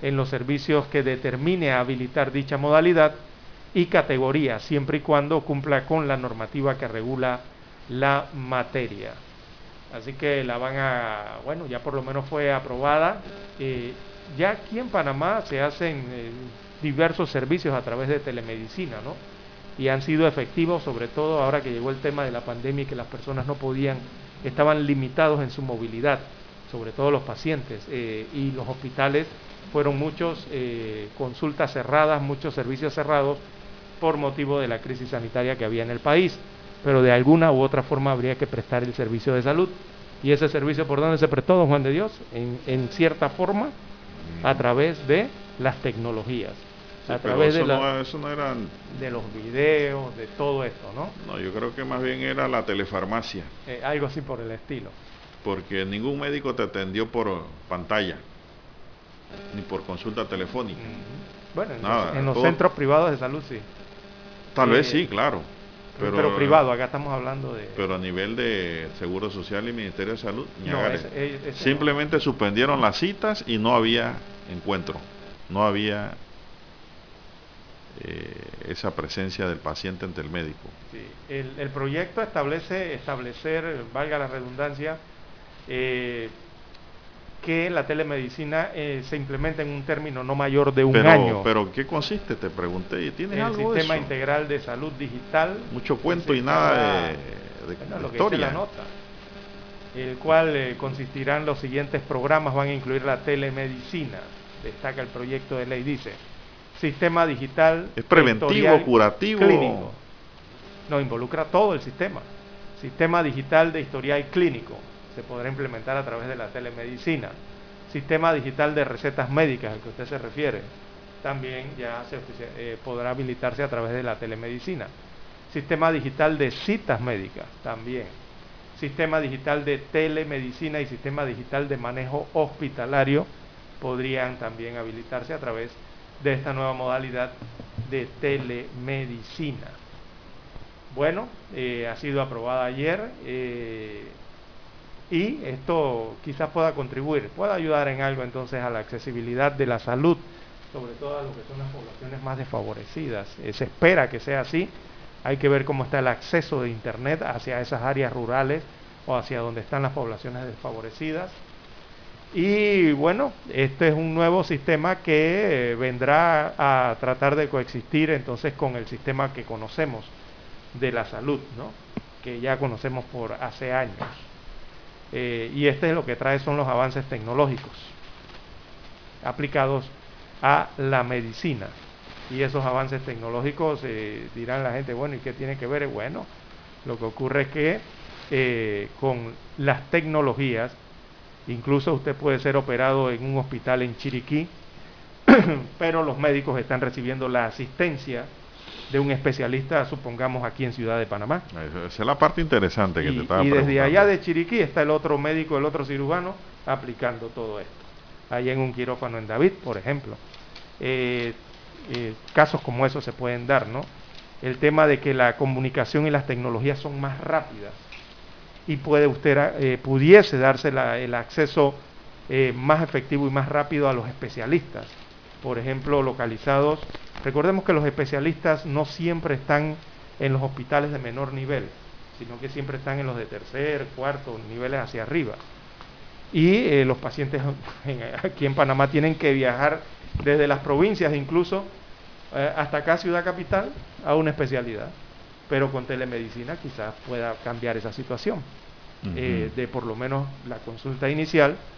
en los servicios que determine habilitar dicha modalidad y categoría, siempre y cuando cumpla con la normativa que regula la materia. Así que la van a, bueno, ya por lo menos fue aprobada. Eh, ya aquí en Panamá se hacen eh, diversos servicios a través de telemedicina, ¿no? Y han sido efectivos, sobre todo ahora que llegó el tema de la pandemia y que las personas no podían, estaban limitados en su movilidad, sobre todo los pacientes. Eh, y los hospitales fueron muchos consultas cerradas, muchos servicios cerrados por motivo de la crisis sanitaria que había en el país pero de alguna u otra forma habría que prestar el servicio de salud. ¿Y ese servicio por dónde se prestó, don Juan de Dios? En, cierta forma, a través de las tecnologías. a través de, de los videos, de todo esto, ¿no? No, yo creo que más bien era la telefarmacia. Eh, algo así por el estilo. Porque ningún médico te atendió por pantalla, ni por consulta telefónica. Bueno, en, los, centros privados de salud sí. Tal vez sí, claro pero, privado, acá estamos hablando de... Pero a nivel de Seguro Social y Ministerio de Salud, simplemente suspendieron las citas y no había encuentro, no había eh, esa presencia del paciente ante el médico. El, el, proyecto establece establecer, valga la redundancia, eh, que la telemedicina eh, se implementa en un término no mayor de un año. Pero ¿qué consiste? Te pregunté. ¿Tienes el sistema integral de salud digital. Mucho cuento y nada de, lo historia. Que la nota, el cual eh, consistirán los siguientes programas, van a incluir la telemedicina. Destaca el proyecto de ley, dice. Sistema digital. Es preventivo, curativo. Clínico. No, involucra todo el sistema. Sistema digital de historial clínico se podrá implementar a través de la telemedicina. Sistema digital de recetas médicas al que usted se refiere, también ya se, eh, podrá habilitarse a través de la telemedicina. Sistema digital de citas médicas, también. Sistema digital de telemedicina y sistema digital de manejo hospitalario podrían también habilitarse a través de esta nueva modalidad de telemedicina. Bueno, eh, ha sido aprobada ayer. Eh, y esto quizás pueda contribuir, pueda ayudar en algo entonces a la accesibilidad de la salud, sobre todo a lo que son las poblaciones más desfavorecidas. Eh, se espera que sea así, hay que ver cómo está el acceso de Internet hacia esas áreas rurales o hacia donde están las poblaciones desfavorecidas. Y bueno, este es un nuevo sistema que eh, vendrá a tratar de coexistir entonces con el sistema que conocemos de la salud, ¿no? que ya conocemos por hace años. Eh, y este es lo que trae son los avances tecnológicos aplicados a la medicina. Y esos avances tecnológicos eh, dirán la gente, bueno, ¿y qué tiene que ver? Bueno, lo que ocurre es que eh, con las tecnologías, incluso usted puede ser operado en un hospital en Chiriquí, *clears throat* pero los médicos están recibiendo la asistencia de un especialista, supongamos, aquí en Ciudad de Panamá. Esa es la parte interesante que y, te estaba Y desde allá de Chiriquí está el otro médico, el otro cirujano, aplicando todo esto. Allá en un quirófano en David, por ejemplo. Eh, eh, casos como esos se pueden dar, ¿no? El tema de que la comunicación y las tecnologías son más rápidas y puede usted, eh, pudiese darse el acceso eh, más efectivo y más rápido a los especialistas. Por ejemplo, localizados, recordemos que los especialistas no siempre están en los hospitales de menor nivel, sino que siempre están en los de tercer, cuarto, niveles hacia arriba. Y eh, los pacientes *laughs* aquí en Panamá tienen que viajar desde las provincias incluso eh, hasta acá, Ciudad Capital, a una especialidad. Pero con telemedicina quizás pueda cambiar esa situación. Eh, de por lo menos la consulta inicial,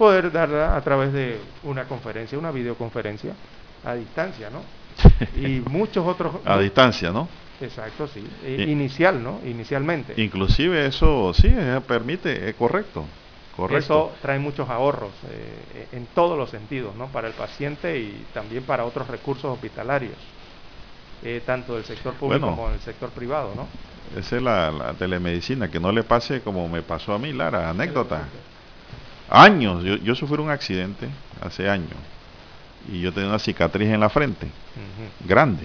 poder darla a través de una conferencia, una videoconferencia a distancia, ¿no? *laughs* y muchos otros... A distancia, ¿no? Exacto, sí. Inicial, ¿no? Inicialmente. Inclusive eso sí permite, es correcto. Eso trae muchos ahorros eh, en todos los sentidos, ¿no? Para el paciente y también para otros recursos hospitalarios, eh, tanto del sector público como del sector privado, ¿no? Esa es la, telemedicina, que no le pase como me pasó a mí, Lara, anécdota. Años, yo, sufrí un accidente hace años y yo tenía una cicatriz en la frente, grande.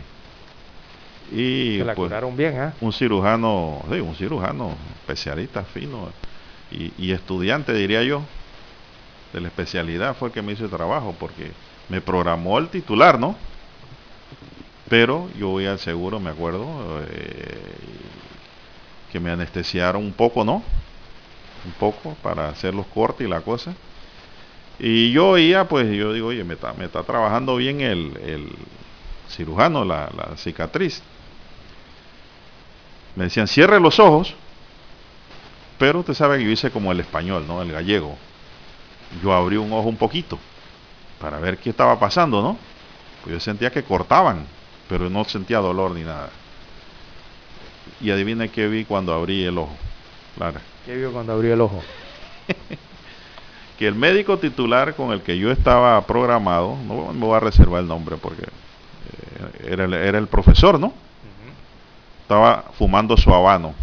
Y la pues, bien, ¿eh? Un cirujano, sí, un cirujano especialista fino, y, estudiante, diría yo, de la especialidad fue el que me hizo el trabajo, porque me programó el titular, ¿no? Pero yo voy al seguro, me acuerdo, eh, que me anestesiaron un poco, ¿no? Un poco para hacer los cortes y la cosa. Y yo oía, pues yo digo, oye, me está, me está trabajando bien el, cirujano, la, la cicatriz. Me decían, cierre los ojos pero usted sabe que yo hice como el español, ¿no? El gallego. Yo abrí un ojo un poquito para ver qué estaba pasando, ¿no? Pues yo sentía que cortaban, pero no sentía dolor ni nada. Y adivina qué vi cuando abrí el ojo. Clara. ¿Qué vio cuando abrí el ojo? *laughs* que el médico titular con el que yo estaba programado, no me voy a reservar el nombre porque eh, era, el, era, el, profesor, ¿no? Estaba fumando su habano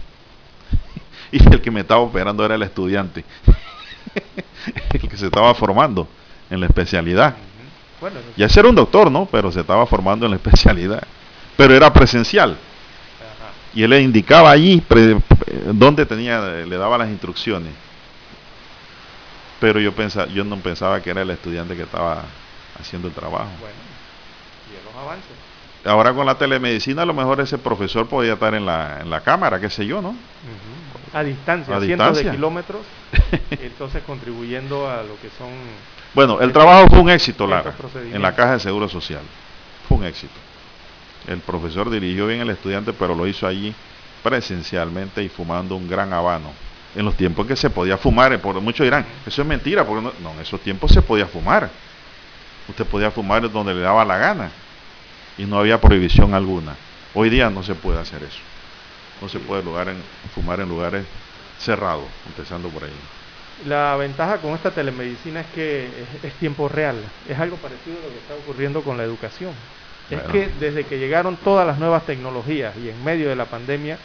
*laughs* y el que me estaba operando era el estudiante, *laughs* el que se estaba formando en la especialidad. ya ser un doctor, ¿no? Pero se estaba formando en la especialidad. Pero era presencial. Y él le indicaba allí dónde tenía, le daba las instrucciones. Pero yo pensaba, yo no pensaba que era el estudiante que estaba haciendo el trabajo. Bueno, y los avances. Ahora con la telemedicina a lo mejor ese profesor podía estar en la, en la cámara, qué sé yo, ¿no? a distancia, a cientos de kilómetros, *laughs* entonces contribuyendo a lo que son... Bueno, el trabajo fue un éxito, Lara, en la Caja de Seguro Social. Fue un éxito. El profesor dirigió bien al estudiante, pero lo hizo allí presencialmente y fumando un gran habano. En los tiempos que se podía fumar, por muchos dirán, eso es mentira, porque no, en esos tiempos se podía fumar. Usted podía fumar donde le daba la gana y no había prohibición alguna. Hoy día no se puede hacer eso no se puede fumar en lugares cerrados, empezando por ahí. La ventaja con esta telemedicina es que es, tiempo real, es algo parecido a lo que está ocurriendo con la educación. Es que desde que llegaron todas las nuevas tecnologías y en medio de la pandemia,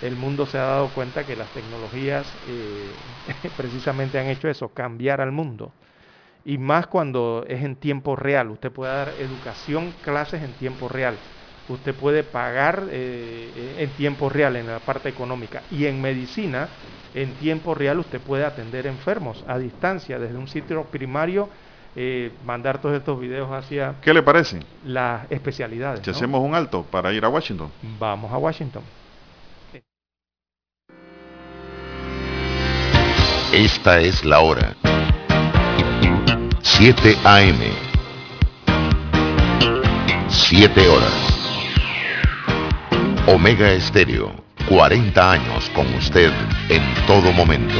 el mundo se ha dado cuenta que las tecnologías eh, *laughs* precisamente han hecho eso, cambiar al mundo. Y más cuando es en tiempo real, usted puede dar educación, clases en tiempo real. Usted puede pagar eh, en tiempo real en la parte económica. Y en medicina en tiempo real usted puede atender enfermos a distancia desde un sitio primario eh, mandar todos estos videos hacia ¿qué le parece? las especialidades si hacemos un alto para ir a Washington. Vamos a Washington. Esta es la hora. 7 AM 7 horas. Omega Estéreo, 40 años con usted en todo momento.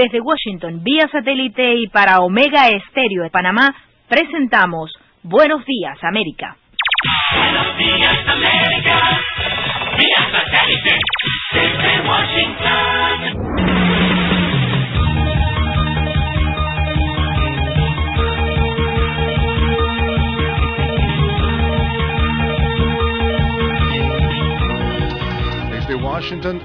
Desde Washington, vía satélite y para Omega Estéreo de Panamá, presentamos Buenos Días, América. Buenos días, América. Vía satélite desde Washington.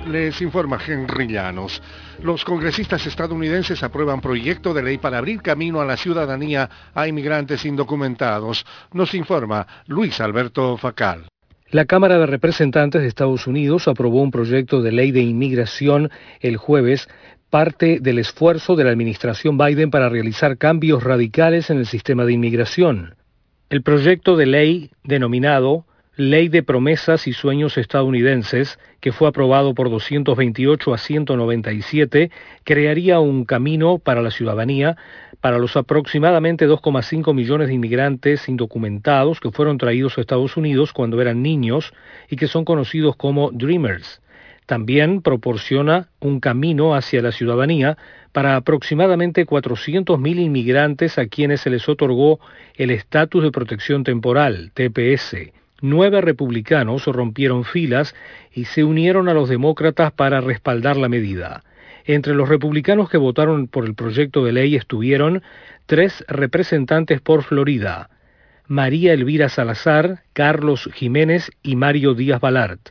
Les informa Henry Llanos. Los congresistas estadounidenses aprueban proyecto de ley para abrir camino a la ciudadanía a inmigrantes indocumentados. Nos informa Luis Alberto Facal. La Cámara de Representantes de Estados Unidos aprobó un proyecto de ley de inmigración el jueves, parte del esfuerzo de la administración Biden para realizar cambios radicales en el sistema de inmigración. El proyecto de ley denominado Ley de Promesas y Sueños Estadounidenses, que fue aprobado por 228 a 197, crearía un camino para la ciudadanía para los aproximadamente 2,5 millones de inmigrantes indocumentados que fueron traídos a Estados Unidos cuando eran niños y que son conocidos como Dreamers. También proporciona un camino hacia la ciudadanía para aproximadamente 400.000 inmigrantes a quienes se les otorgó el estatus de protección temporal, TPS. Nueve republicanos rompieron filas y se unieron a los demócratas para respaldar la medida. Entre los republicanos que votaron por el proyecto de ley estuvieron tres representantes por Florida, María Elvira Salazar, Carlos Jiménez y Mario Díaz Balart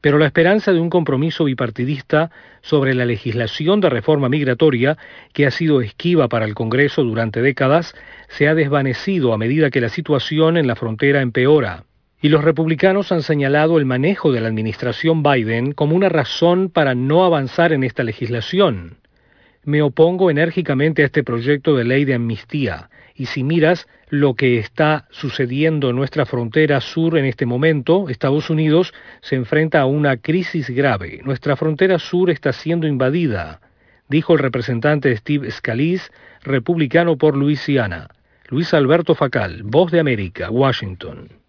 pero la esperanza de un compromiso bipartidista sobre la legislación de reforma migratoria, que ha sido esquiva para el Congreso durante décadas, se ha desvanecido a medida que la situación en la frontera empeora. Y los republicanos han señalado el manejo de la administración Biden como una razón para no avanzar en esta legislación. Me opongo enérgicamente a este proyecto de ley de amnistía, y si miras lo que está sucediendo en nuestra frontera sur en este momento, Estados Unidos se enfrenta a una crisis grave. Nuestra frontera sur está siendo invadida, dijo el representante Steve Scalise, republicano por Luisiana. Luis Alberto Facal, Voz de América, Washington.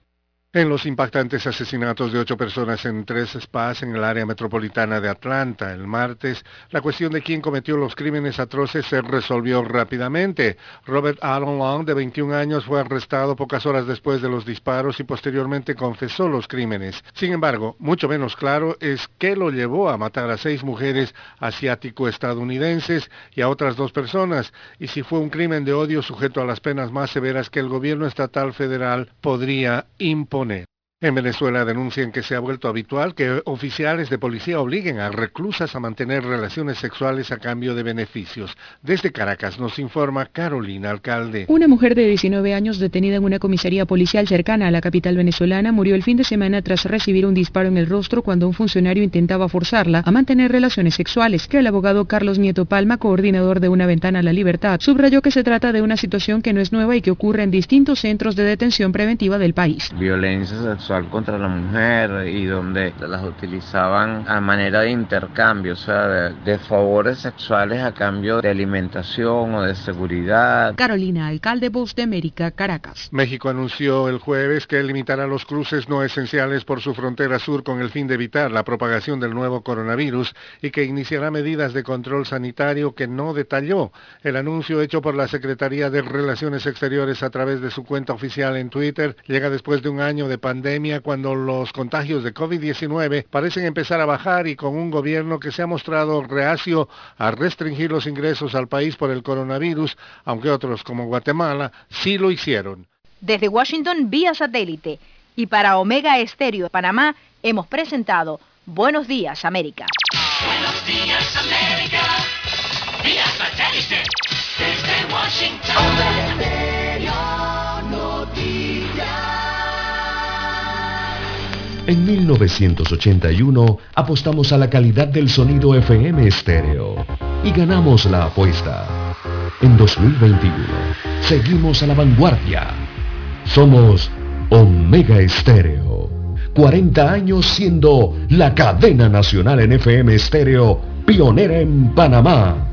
En los impactantes asesinatos de ocho personas en tres spas en el área metropolitana de Atlanta el martes, la cuestión de quién cometió los crímenes atroces se resolvió rápidamente. Robert Allen Long, de 21 años, fue arrestado pocas horas después de los disparos y posteriormente confesó los crímenes. Sin embargo, mucho menos claro es qué lo llevó a matar a seis mujeres asiático-estadounidenses y a otras dos personas, y si fue un crimen de odio sujeto a las penas más severas que el gobierno estatal federal podría imponer. Leone En Venezuela denuncian que se ha vuelto habitual que oficiales de policía obliguen a reclusas a mantener relaciones sexuales a cambio de beneficios. Desde Caracas nos informa Carolina Alcalde. Una mujer de 19 años detenida en una comisaría policial cercana a la capital venezolana murió el fin de semana tras recibir un disparo en el rostro cuando un funcionario intentaba forzarla a mantener relaciones sexuales, que el abogado Carlos Nieto Palma, coordinador de una ventana a la libertad, subrayó que se trata de una situación que no es nueva y que ocurre en distintos centros de detención preventiva del país. Violencia sexual contra la mujer y donde las utilizaban a manera de intercambio, o sea, de, favores sexuales a cambio de alimentación o de seguridad. Carolina, alcalde Voz de América, Caracas. México anunció el jueves que limitará los cruces no esenciales por su frontera sur con el fin de evitar la propagación del nuevo coronavirus y que iniciará medidas de control sanitario que no detalló. El anuncio hecho por la Secretaría de Relaciones Exteriores a través de su cuenta oficial en Twitter llega después de un año de pandemia cuando los contagios de COVID-19 parecen empezar a bajar y con un gobierno que se ha mostrado reacio a restringir los ingresos al país por el coronavirus, aunque otros como Guatemala sí lo hicieron. Desde Washington vía satélite y para Omega Estéreo de Panamá hemos presentado Buenos Días América. Buenos Días América vía satélite desde Washington. En 1981 apostamos a la calidad del sonido FM estéreo y ganamos la apuesta. En 2021 seguimos a la vanguardia. Somos Omega Estéreo. 40 años siendo la cadena nacional en FM estéreo, pionera en Panamá.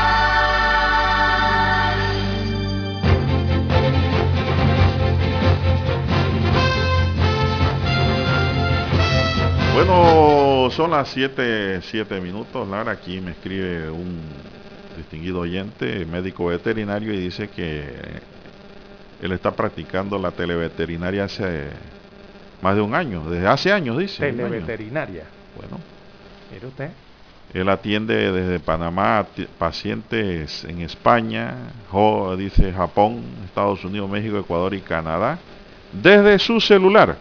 Bueno, son las 7, minutos. Lara, aquí me escribe un distinguido oyente, médico veterinario, y dice que él está practicando la televeterinaria hace Más de un año, desde hace años, dice. Televeterinaria. Bueno. Mire usted. Él atiende desde Panamá pacientes en España, dice Japón, Estados Unidos, México, Ecuador y Canadá, desde su celular.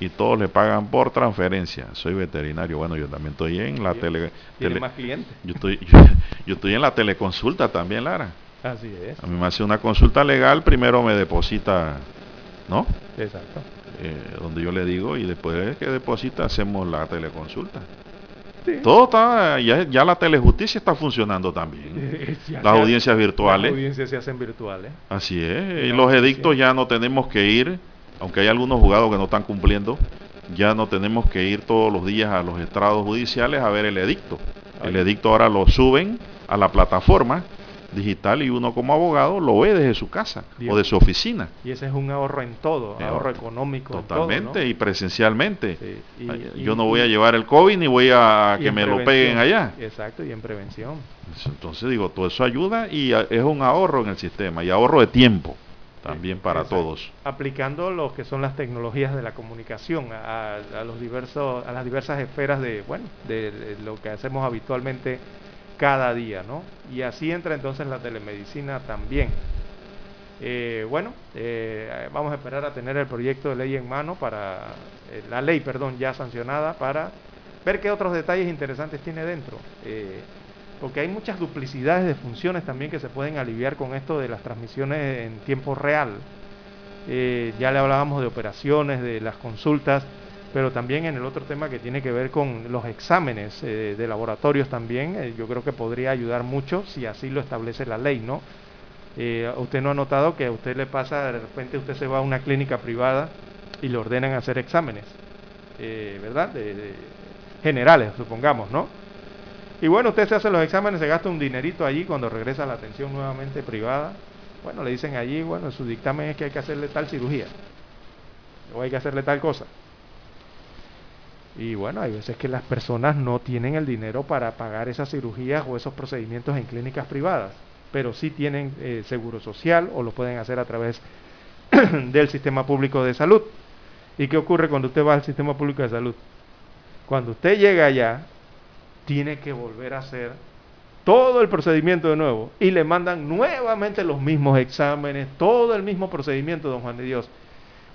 Y todos le pagan por transferencia. Soy veterinario. Bueno, yo también estoy en la tele, tele, más clientes? Yo estoy, *laughs* yo, estoy en la teleconsulta también, Lara. Así es. A mí me hace una consulta legal, primero me deposita, ¿no? Exacto. Eh, donde yo le digo y después que deposita hacemos la teleconsulta. Todo está, ya, la telejusticia está funcionando también. *laughs* las audiencias virtuales. Las audiencias se hacen virtuales. Así es. Y los edictos ya no tenemos que ir, aunque hay algunos juzgados que no están cumpliendo, ya no tenemos que ir todos los días a los estrados judiciales a ver el edicto. El edicto ahora lo suben a la plataforma digital y uno como abogado lo ve desde su casa o de su oficina. Y ese es un ahorro en todo, ahorro económico. Totalmente y presencialmente. Yo no voy a llevar el COVID ni voy a que me lo peguen allá. Exacto, y en prevención. Entonces digo, todo eso ayuda y es un ahorro en el sistema y ahorro de tiempo también para todos. Aplicando lo que son las tecnologías de la comunicación a, los diversos, a las diversas esferas de, bueno, de lo que hacemos habitualmente cada día, ¿no? Y así entra entonces la telemedicina también. Eh, bueno, eh, vamos a esperar a tener el proyecto de ley en mano para, eh, la ley, perdón, ya sancionada para ver qué otros detalles interesantes tiene dentro. Porque hay muchas duplicidades de funciones también que se pueden aliviar con esto de las transmisiones en tiempo real. ya le hablábamos de operaciones, de las consultas, pero también en el otro tema que tiene que ver con los exámenes eh, de laboratorios también, eh, yo creo que podría ayudar mucho si así lo establece la ley, ¿no? Eh, usted no ha notado que a usted le pasa, de repente usted se va a una clínica privada y le ordenan hacer exámenes, ¿verdad? generales, supongamos, ¿no? Y bueno, usted se hace los exámenes, se gasta un dinerito allí cuando regresa a la atención nuevamente privada. Bueno, le dicen allí, bueno, su dictamen es que hay que hacerle tal cirugía o hay que hacerle tal cosa. Y bueno, hay veces que las personas no tienen el dinero para pagar esas cirugías o esos procedimientos en clínicas privadas, pero sí tienen eh, seguro social o lo pueden hacer a través *clears throat* del sistema público de salud. ¿Y qué ocurre cuando usted va al sistema público de salud? Cuando usted llega allá, tiene que volver a hacer todo el procedimiento de nuevo y le mandan nuevamente los mismos exámenes, todo el mismo procedimiento, don Juan de Dios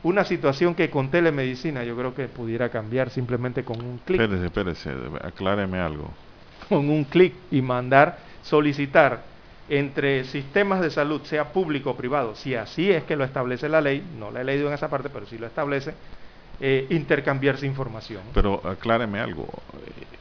una situación que con telemedicina yo creo que pudiera cambiar simplemente con un clic. Espérese, espérese, acláreme algo. *laughs* Con un clic y mandar, solicitar entre sistemas de salud, sea público o privado, si así es que lo establece la ley, no la he leído en esa parte, pero si lo establece, eh, intercambiarse información. Pero acláreme algo,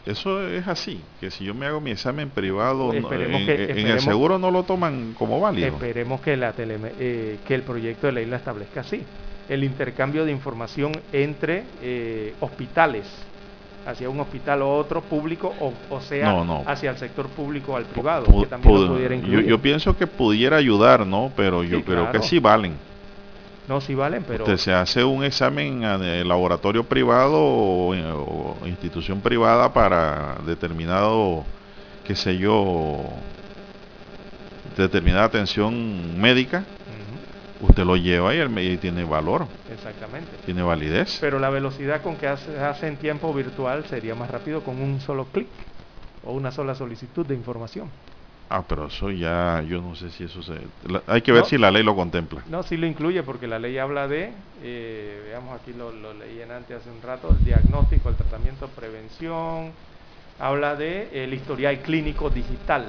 eso es así, que si yo me hago mi examen privado, en, el seguro no lo toman como válido. Esperemos que, la eh, que el proyecto de ley la establezca así el intercambio de información entre eh, hospitales, hacia un hospital o otro público, o, sea, hacia el sector público o al privado, que también pudiera incluir. Yo, pienso que pudiera ayudar, ¿no? Pero yo creo que sí valen. No, sí valen, pero... Usted se hace un examen en laboratorio privado o, o, institución privada para determinado, qué sé yo, determinada atención médica usted lo lleva y el medio tiene valor. Exactamente. Tiene validez. Pero la velocidad con que hace, hace en tiempo virtual sería más rápido con un solo clic o una sola solicitud de información. Ah, pero eso ya, yo no sé si eso se... hay que ver si la ley lo contempla. No, sí lo incluye porque la ley habla de, eh, veamos aquí lo, lo leí en antes hace un rato, el diagnóstico, el tratamiento, prevención, habla de el historial clínico digital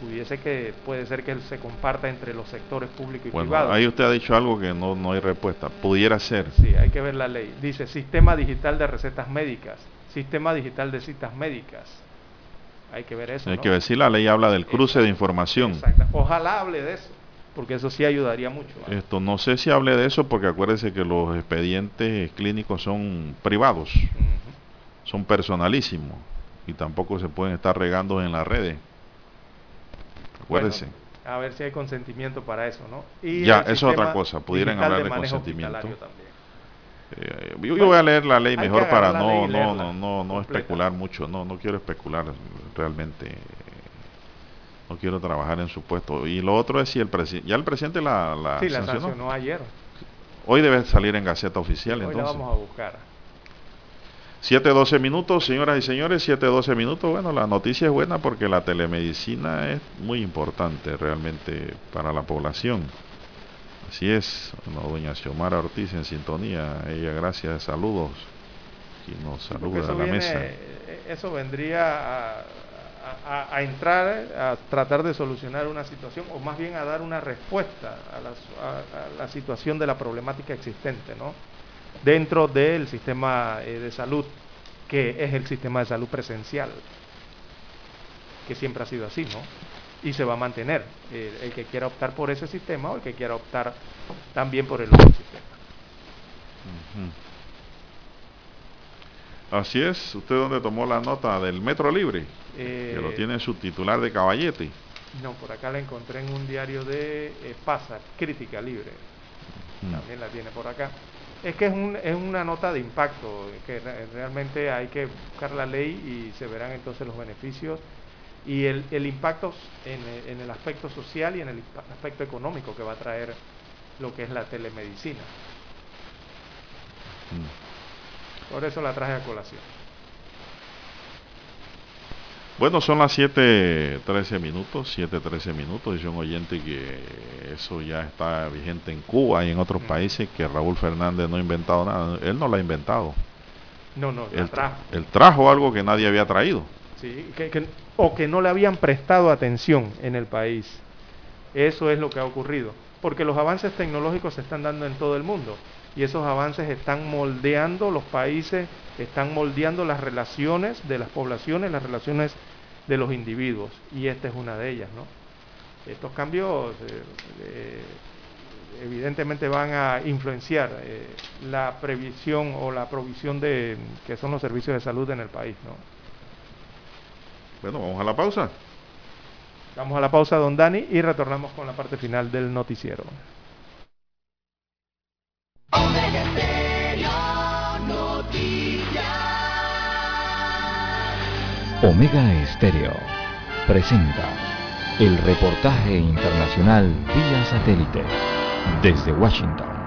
pudiese que puede ser que se comparta entre los sectores público y bueno, Ahí usted ha dicho algo que no, no hay respuesta. Pudiera ser. Sí, hay que ver la ley. Dice Sistema Digital de Recetas Médicas, Sistema Digital de Citas Médicas. Hay que ver eso. Hay que ver si la ley habla del cruce de información. Exacto. Ojalá hable de eso, porque eso sí ayudaría mucho. Esto no sé si hable de eso, porque acuérdese que los expedientes clínicos son privados, son personalísimos y tampoco se pueden estar regando en las redes a ver si hay consentimiento para eso, ¿no? Y ya, eso es otra cosa, pudieran hablar de, consentimiento. Eh, yo, voy a leer la ley mejor para no, no, no, no, no especular mucho, no, no quiero especular realmente, no quiero trabajar en su puesto. Y lo otro es si el presidente, ya el presidente la, la, sí, la sancionó ayer. Hoy debe salir en Gaceta Oficial, Hoy entonces. la vamos a buscar. 7-12 minutos, señoras y señores, 7-12 minutos. Bueno, la noticia es buena porque la telemedicina es muy importante realmente para la población. Así es, bueno, doña Xiomara Ortiz en sintonía, ella gracias, saludos, y nos saluda a la viene- mesa. eh, Eso vendría a, a- a entrar a tratar de solucionar una situación o más bien a dar una respuesta la, a la situación de la problemática existente, ¿no? Dentro del sistema eh, de salud, que es el sistema de salud presencial, que siempre ha sido así, ¿no? Y se va a mantener. eh, el que quiera optar por ese sistema o el que quiera optar también por el otro sistema. Así es, usted donde tomó la nota del Metro Libre, Eh, que lo tiene en su titular de caballete. No, por acá la encontré en un diario de eh, Pasa, Crítica Libre. También la tiene por acá. Es que es, un- es una nota de impacto, eh, que re- realmente hay que buscar la ley y se verán entonces los beneficios y el, el impacto en, el- en el aspecto social y en el aspecto económico que va a traer lo que es la telemedicina. Mm. Por eso la traje a colación. Bueno, son las 7.13 minutos, 7.13 minutos, dice un oyente que eso ya está vigente en Cuba y en otros países, que Raúl Fernández no ha inventado nada, él no lo ha inventado. No, no, Él, trajo. él trajo algo que nadie había traído. Sí, que- que- o que no le habían prestado atención en el país. Eso es lo que ha ocurrido. Porque los avances tecnológicos se están dando en todo el mundo. Y esos avances están moldeando los países, están moldeando las relaciones de las poblaciones, las relaciones de los individuos. Y esta es una de ellas, ¿no? Estos cambios eh, eh, evidentemente van a influenciar eh, la previsión o la provisión de que son los servicios de salud en el país, ¿no? Bueno, vamos a la pausa. Vamos a la pausa, don Dani, y retornamos con la parte final del noticiero. Omega Estéreo presenta el reportaje internacional vía satélite desde Washington.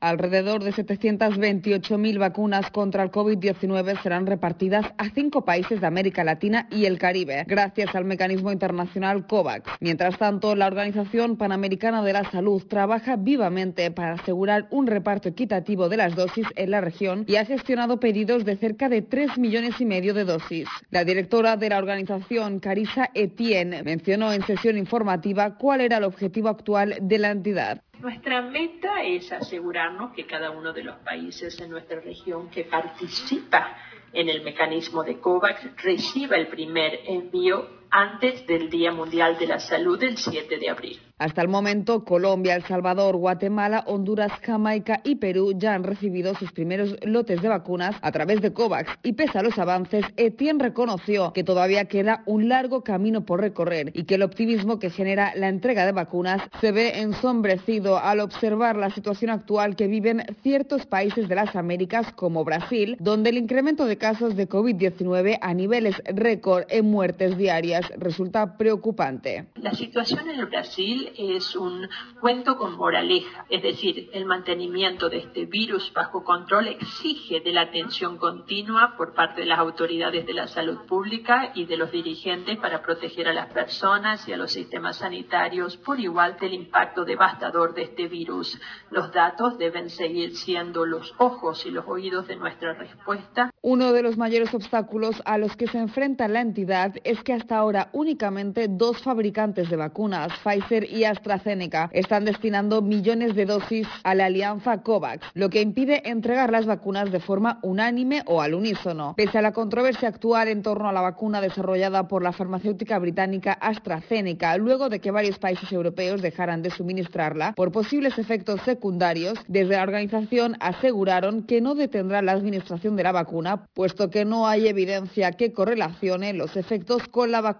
Alrededor de 728.000 vacunas contra el COVID-19 serán repartidas a cinco países de América Latina y el Caribe, gracias al mecanismo internacional COVAX. Mientras tanto, la Organización Panamericana de la Salud trabaja vivamente para asegurar un reparto equitativo de las dosis en la región y ha gestionado pedidos de cerca de 3 millones y medio de dosis. La directora de la organización, Carissa Etienne, mencionó en sesión informativa cuál era el objetivo actual de la entidad. Nuestra meta es asegurarnos que cada uno de los países en nuestra región que participa en el mecanismo de COVAX reciba el primer envío antes del Día Mundial de la Salud el 7 de abril. Hasta el momento, Colombia, El Salvador, Guatemala, Honduras, Jamaica y Perú ya han recibido sus primeros lotes de vacunas a través de COVAX y pese a los avances, Etienne reconoció que todavía queda un largo camino por recorrer y que el optimismo que genera la entrega de vacunas se ve ensombrecido al observar la situación actual que viven ciertos países de las Américas como Brasil, donde el incremento de casos de COVID-19 a niveles récord en muertes diarias resulta preocupante. La situación en el Brasil es un cuento con moraleja, es decir, el mantenimiento de este virus bajo control exige de la atención continua por parte de las autoridades de la salud pública y de los dirigentes para proteger a las personas y a los sistemas sanitarios por igual del impacto devastador de este virus. Los datos deben seguir siendo los ojos y los oídos de nuestra respuesta. Uno de los mayores obstáculos a los que se enfrenta la entidad es que hasta ahora únicamente dos fabricantes de vacunas, Pfizer y AstraZeneca, están destinando millones de dosis a la alianza COVAX, lo que impide entregar las vacunas de forma unánime o al unísono. Pese a la controversia actual en torno a la vacuna desarrollada por la farmacéutica británica AstraZeneca, luego de que varios países europeos dejaran de suministrarla por posibles efectos secundarios, desde la organización aseguraron que no detendrá la administración de la vacuna, puesto que no hay evidencia que correlacione los efectos con la vacuna.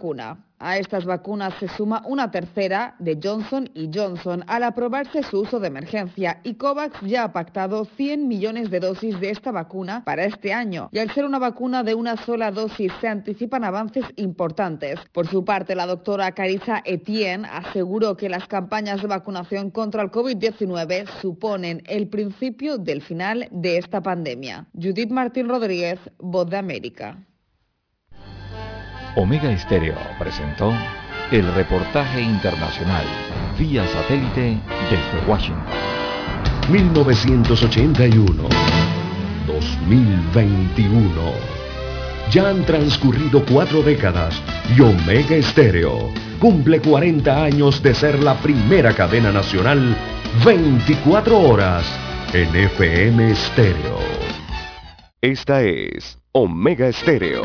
A estas vacunas se suma una tercera de Johnson y Johnson al aprobarse su uso de emergencia y COVAX ya ha pactado 100 millones de dosis de esta vacuna para este año. Y al ser una vacuna de una sola dosis se anticipan avances importantes. Por su parte, la doctora Carissa Etienne aseguró que las campañas de vacunación contra el COVID-19 suponen el principio del final de esta pandemia. Judith Martín Rodríguez, Voz de América. Omega Estéreo presentó el reportaje internacional vía satélite desde Washington. 1981. 2021. Ya han transcurrido cuatro décadas y Omega Estéreo cumple 40 años de ser la primera cadena nacional 24 horas en FM Estéreo. Esta es Omega Estéreo.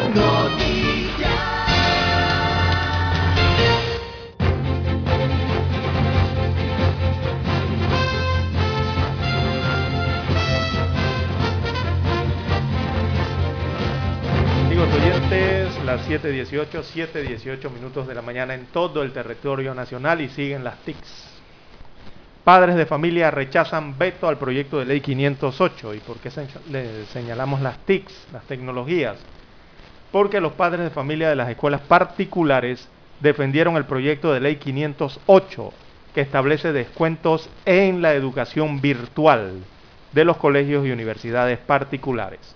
Las 7.18, 7.18 minutos de la mañana en todo el territorio nacional y siguen las TICs. Padres de familia rechazan veto al proyecto de ley 508. ¿Y por qué le señalamos las TICs, las tecnologías? Porque los padres de familia de las escuelas particulares defendieron el proyecto de ley 508 que establece descuentos en la educación virtual de los colegios y universidades particulares.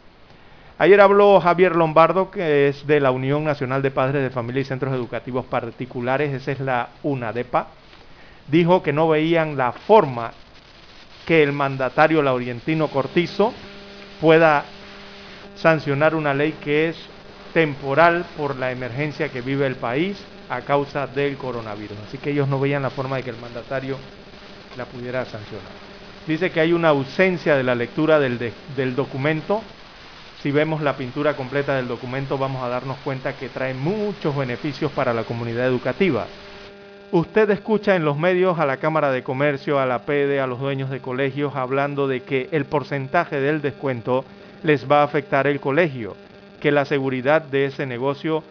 Ayer habló Javier Lombardo, que es de la Unión Nacional de Padres de Familia y Centros Educativos Particulares, esa es la UNADEPA. Dijo que no veían la forma que el mandatario laurientino Cortizo pueda sancionar una ley que es temporal por la emergencia que vive el país a causa del coronavirus. Así que ellos no veían la forma de que el mandatario la pudiera sancionar. Dice que hay una ausencia de la lectura del, del documento si vemos la pintura completa del documento vamos a darnos cuenta que trae muchos beneficios para la comunidad educativa. Usted escucha en los medios a la Cámara de Comercio, a la PEDE, a los dueños de colegios hablando de que el porcentaje del descuento les va a afectar el colegio, que la seguridad de ese negocio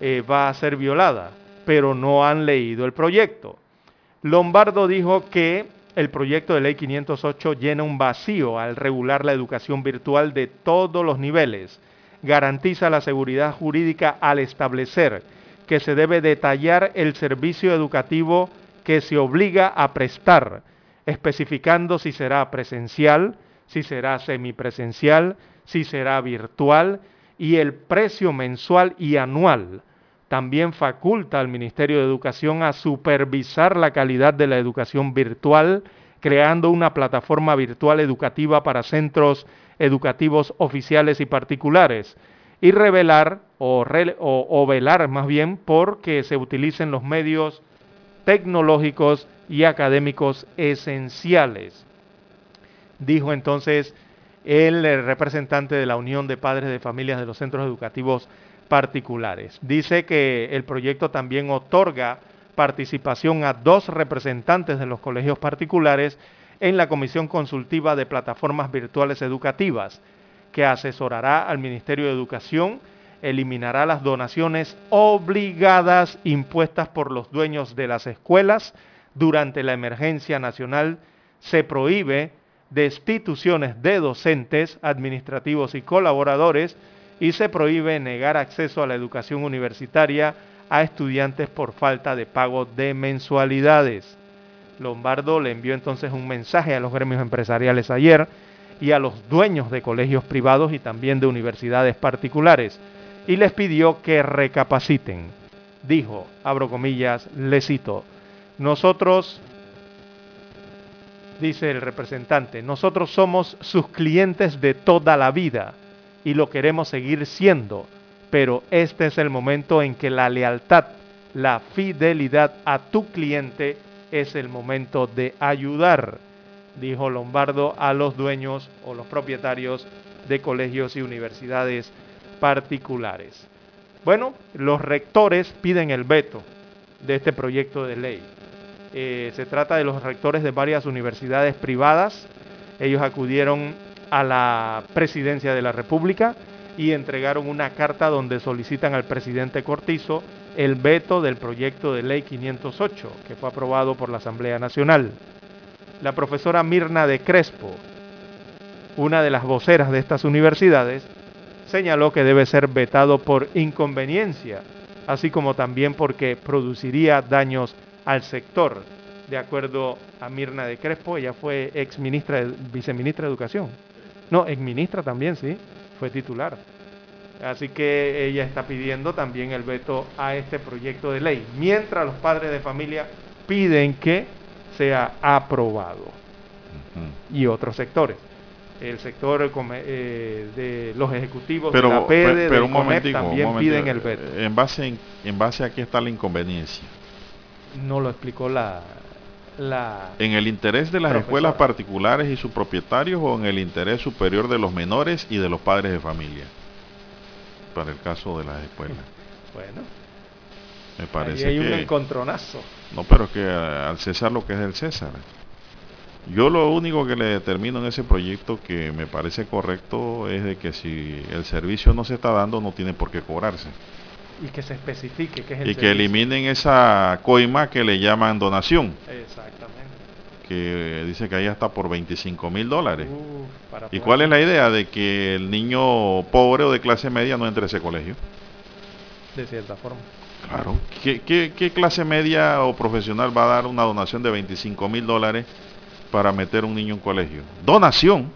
eh, va a ser violada, pero no han leído el proyecto. Lombardo dijo que el proyecto de ley 508 llena un vacío al regular la educación virtual de todos los niveles. Garantiza la seguridad jurídica al establecer que se debe detallar el servicio educativo que se obliga a prestar, especificando si será presencial, si será semipresencial, si será virtual y el precio mensual y anual. También faculta al Ministerio de Educación a supervisar la calidad de la educación virtual, creando una plataforma virtual educativa para centros educativos oficiales y particulares, y revelar o, velar más bien por que se utilicen los medios tecnológicos y académicos esenciales. Dijo entonces el representante de la Unión de Padres de Familias de los Centros Educativos particulares. Dice que el proyecto también otorga participación a dos representantes de los colegios particulares en la Comisión Consultiva de Plataformas Virtuales Educativas, que asesorará al Ministerio de Educación, eliminará las donaciones obligadas impuestas por los dueños de las escuelas durante la emergencia nacional, se prohíbe destituciones de docentes, administrativos y colaboradores, y se prohíbe negar acceso a la educación universitaria a estudiantes por falta de pago de mensualidades. Lombardo le envió entonces un mensaje a los gremios empresariales ayer y a los dueños de colegios privados y también de universidades particulares y les pidió que recapaciten. Dijo, abro comillas, le cito, nosotros, dice el representante, nosotros somos sus clientes de toda la vida y lo queremos seguir siendo, pero este es el momento en que la lealtad, la fidelidad a tu cliente es el momento de ayudar, dijo Lombardo a los dueños o los propietarios de colegios y universidades particulares. Bueno, los rectores piden el veto de este proyecto de ley. Eh, se trata de los rectores de varias universidades privadas. Ellos acudieron a la presidencia de la República y entregaron una carta donde solicitan al presidente Cortizo el veto del proyecto de ley 508 que fue aprobado por la Asamblea Nacional. La profesora Mirna de Crespo, una de las voceras de estas universidades, señaló que debe ser vetado por inconveniencia, así como también porque produciría daños al sector. De acuerdo a Mirna de Crespo, ella fue ex ministra, viceministra de Educación. No, ex ministra también, sí, fue titular. Así que ella está pidiendo también el veto a este proyecto de ley, mientras los padres de familia piden que sea aprobado. Y otros sectores. El sector eh, de los ejecutivos pero, de la PEDE, pero, un también piden el veto. ¿En base, en, base a qué está la inconveniencia? No lo explicó la, la ¿En el interés de las escuelas particulares y sus propietarios o en el interés superior de los menores y de los padres de familia? Para el caso de las escuelas. *laughs* Bueno. Me parece hay que... un encontronazo. No, pero que al César lo que es el César. Yo lo único que le determino en ese proyecto que me parece correcto es de que si el servicio no se está dando no tiene por qué cobrarse. Y que se especifique que es el Y que eliminen esa coima que le llaman donación. Exactamente. Que dice que ahí está por 25 mil dólares. ¿Y cuál es la idea? De que el niño pobre o de clase media no entre a ese colegio. De cierta forma. Claro. ¿Qué, qué clase media o profesional va a dar una donación de 25 mil dólares para meter un niño en un colegio? Donación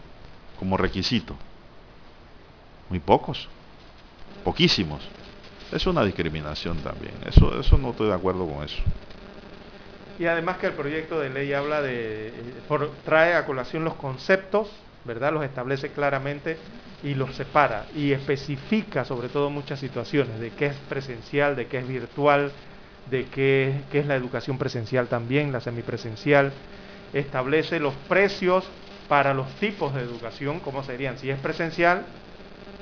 como requisito. Muy pocos. Poquísimos. Es una discriminación también. Eso, eso no estoy de acuerdo con eso. Y además que el proyecto de ley habla de, por, trae a colación los conceptos, ¿verdad? Los establece claramente y los separa y especifica sobre todo muchas situaciones de qué es presencial, de qué es virtual, de qué, qué es la educación presencial también, la semipresencial. Establece los precios para los tipos de educación, cómo serían. Si es presencial,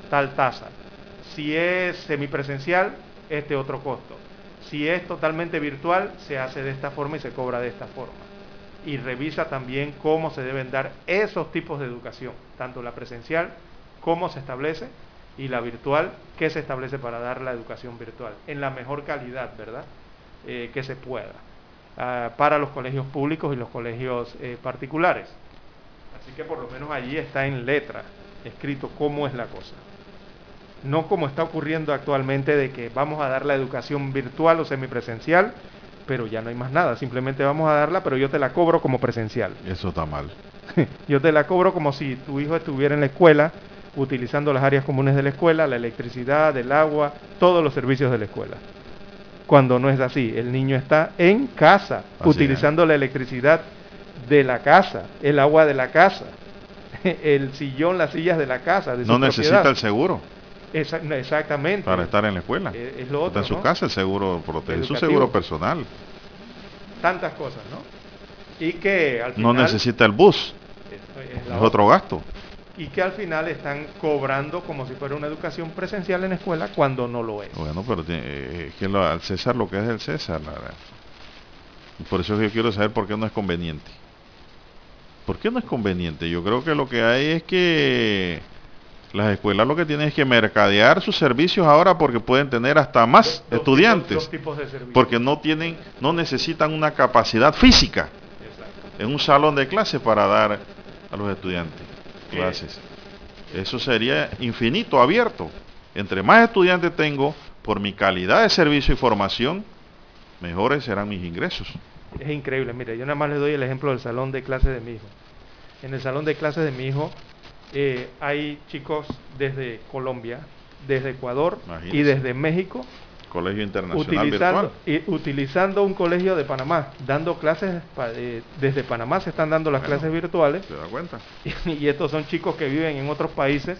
tal tasa. Si es semipresencial, este otro costo. Si es totalmente virtual, se hace de esta forma y se cobra de esta forma. Y revisa también cómo se deben dar esos tipos de educación, tanto la presencial, cómo se establece, y la virtual, qué se establece para dar la educación virtual, en la mejor calidad, ¿verdad? Eh, que se pueda, ah, para los colegios públicos y los colegios eh, particulares. Así que por lo menos allí está en letra, escrito cómo es la cosa no como está ocurriendo actualmente de que vamos a dar la educación virtual o semipresencial, pero ya no hay más nada, simplemente vamos a darla, pero yo te la cobro como presencial. Eso está mal. *laughs* yo te la cobro como si tu hijo estuviera en la escuela, utilizando las áreas comunes de la escuela, la electricidad, el agua, todos los servicios de la escuela. Cuando no es así, el niño está en casa, utilizando la electricidad de la casa, el agua de la casa, *laughs* el sillón, las sillas de la casa. De no necesita el seguro exactamente. Para estar en la escuela. Eh, es, lo otro, Está en su casa el seguro protege, su seguro personal. Tantas cosas, ¿no? Y que al final... No necesita el bus. Es, otro gasto. Y que al final están cobrando como si fuera una educación presencial en la escuela cuando no lo es. Bueno, pero eh, es que lo, al César lo que es el César, la verdad. Por eso yo quiero saber por qué no es conveniente. ¿Por qué no es conveniente? Yo creo que lo que hay es que las escuelas lo que tienen es que mercadear sus servicios ahora porque pueden tener hasta más estudiantes. porque no tienen, no necesitan una capacidad física en un salón de clase para dar a los estudiantes clases. Eso sería infinito, abierto. Entre más estudiantes tengo, por mi calidad de servicio y formación, mejores serán mis ingresos. Es increíble, mire, yo nada más le doy el ejemplo del salón de clases de mi hijo. En el salón de clases de mi hijo eh, hay chicos desde Colombia, desde Ecuador y desde México. Colegio Internacional utilizando, y, utilizando un colegio de Panamá, dando clases eh, desde Panamá se están dando las clases virtuales. ¿Se da cuenta? *laughs* Y, estos son chicos que viven en otros países,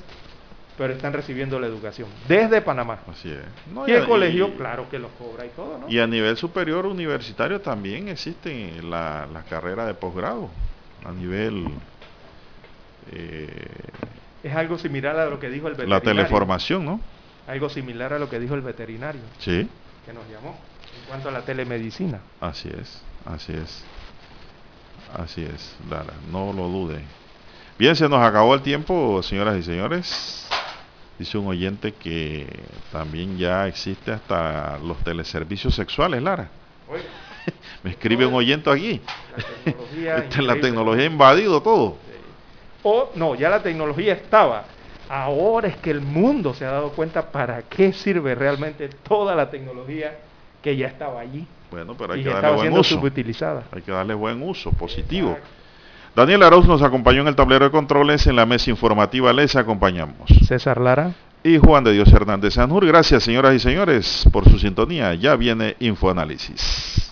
pero están recibiendo la educación desde Panamá. Así es. y el colegio, claro que los cobra y todo, ¿no? Y a nivel superior universitario también existen las la carreras de posgrado a nivel eh, es algo similar a lo que dijo el veterinario. La teleformación, ¿no? Algo similar a lo que dijo el veterinario. Sí. Que nos llamó en cuanto a la telemedicina. Así es, así es. Así es, Lara, no lo dude. Bien, se nos acabó el tiempo, señoras y señores. Dice un oyente que también ya existe hasta los teleservicios sexuales, Lara. *laughs* Me escribe un oyente aquí. La tecnología, *laughs* la tecnología ha invadido todo. O no, ya la tecnología estaba. Ahora es que el mundo se ha dado cuenta para qué sirve realmente toda la tecnología que ya estaba allí. Bueno, pero hay que darle buen uso. Hay que darle buen uso, positivo. Daniel Arauz nos acompañó en el tablero de controles, en la mesa informativa les acompañamos. César Lara. Y Juan de Dios Hernández Sanjur. Gracias, señoras y señores, por su sintonía. Ya viene Infoanálisis.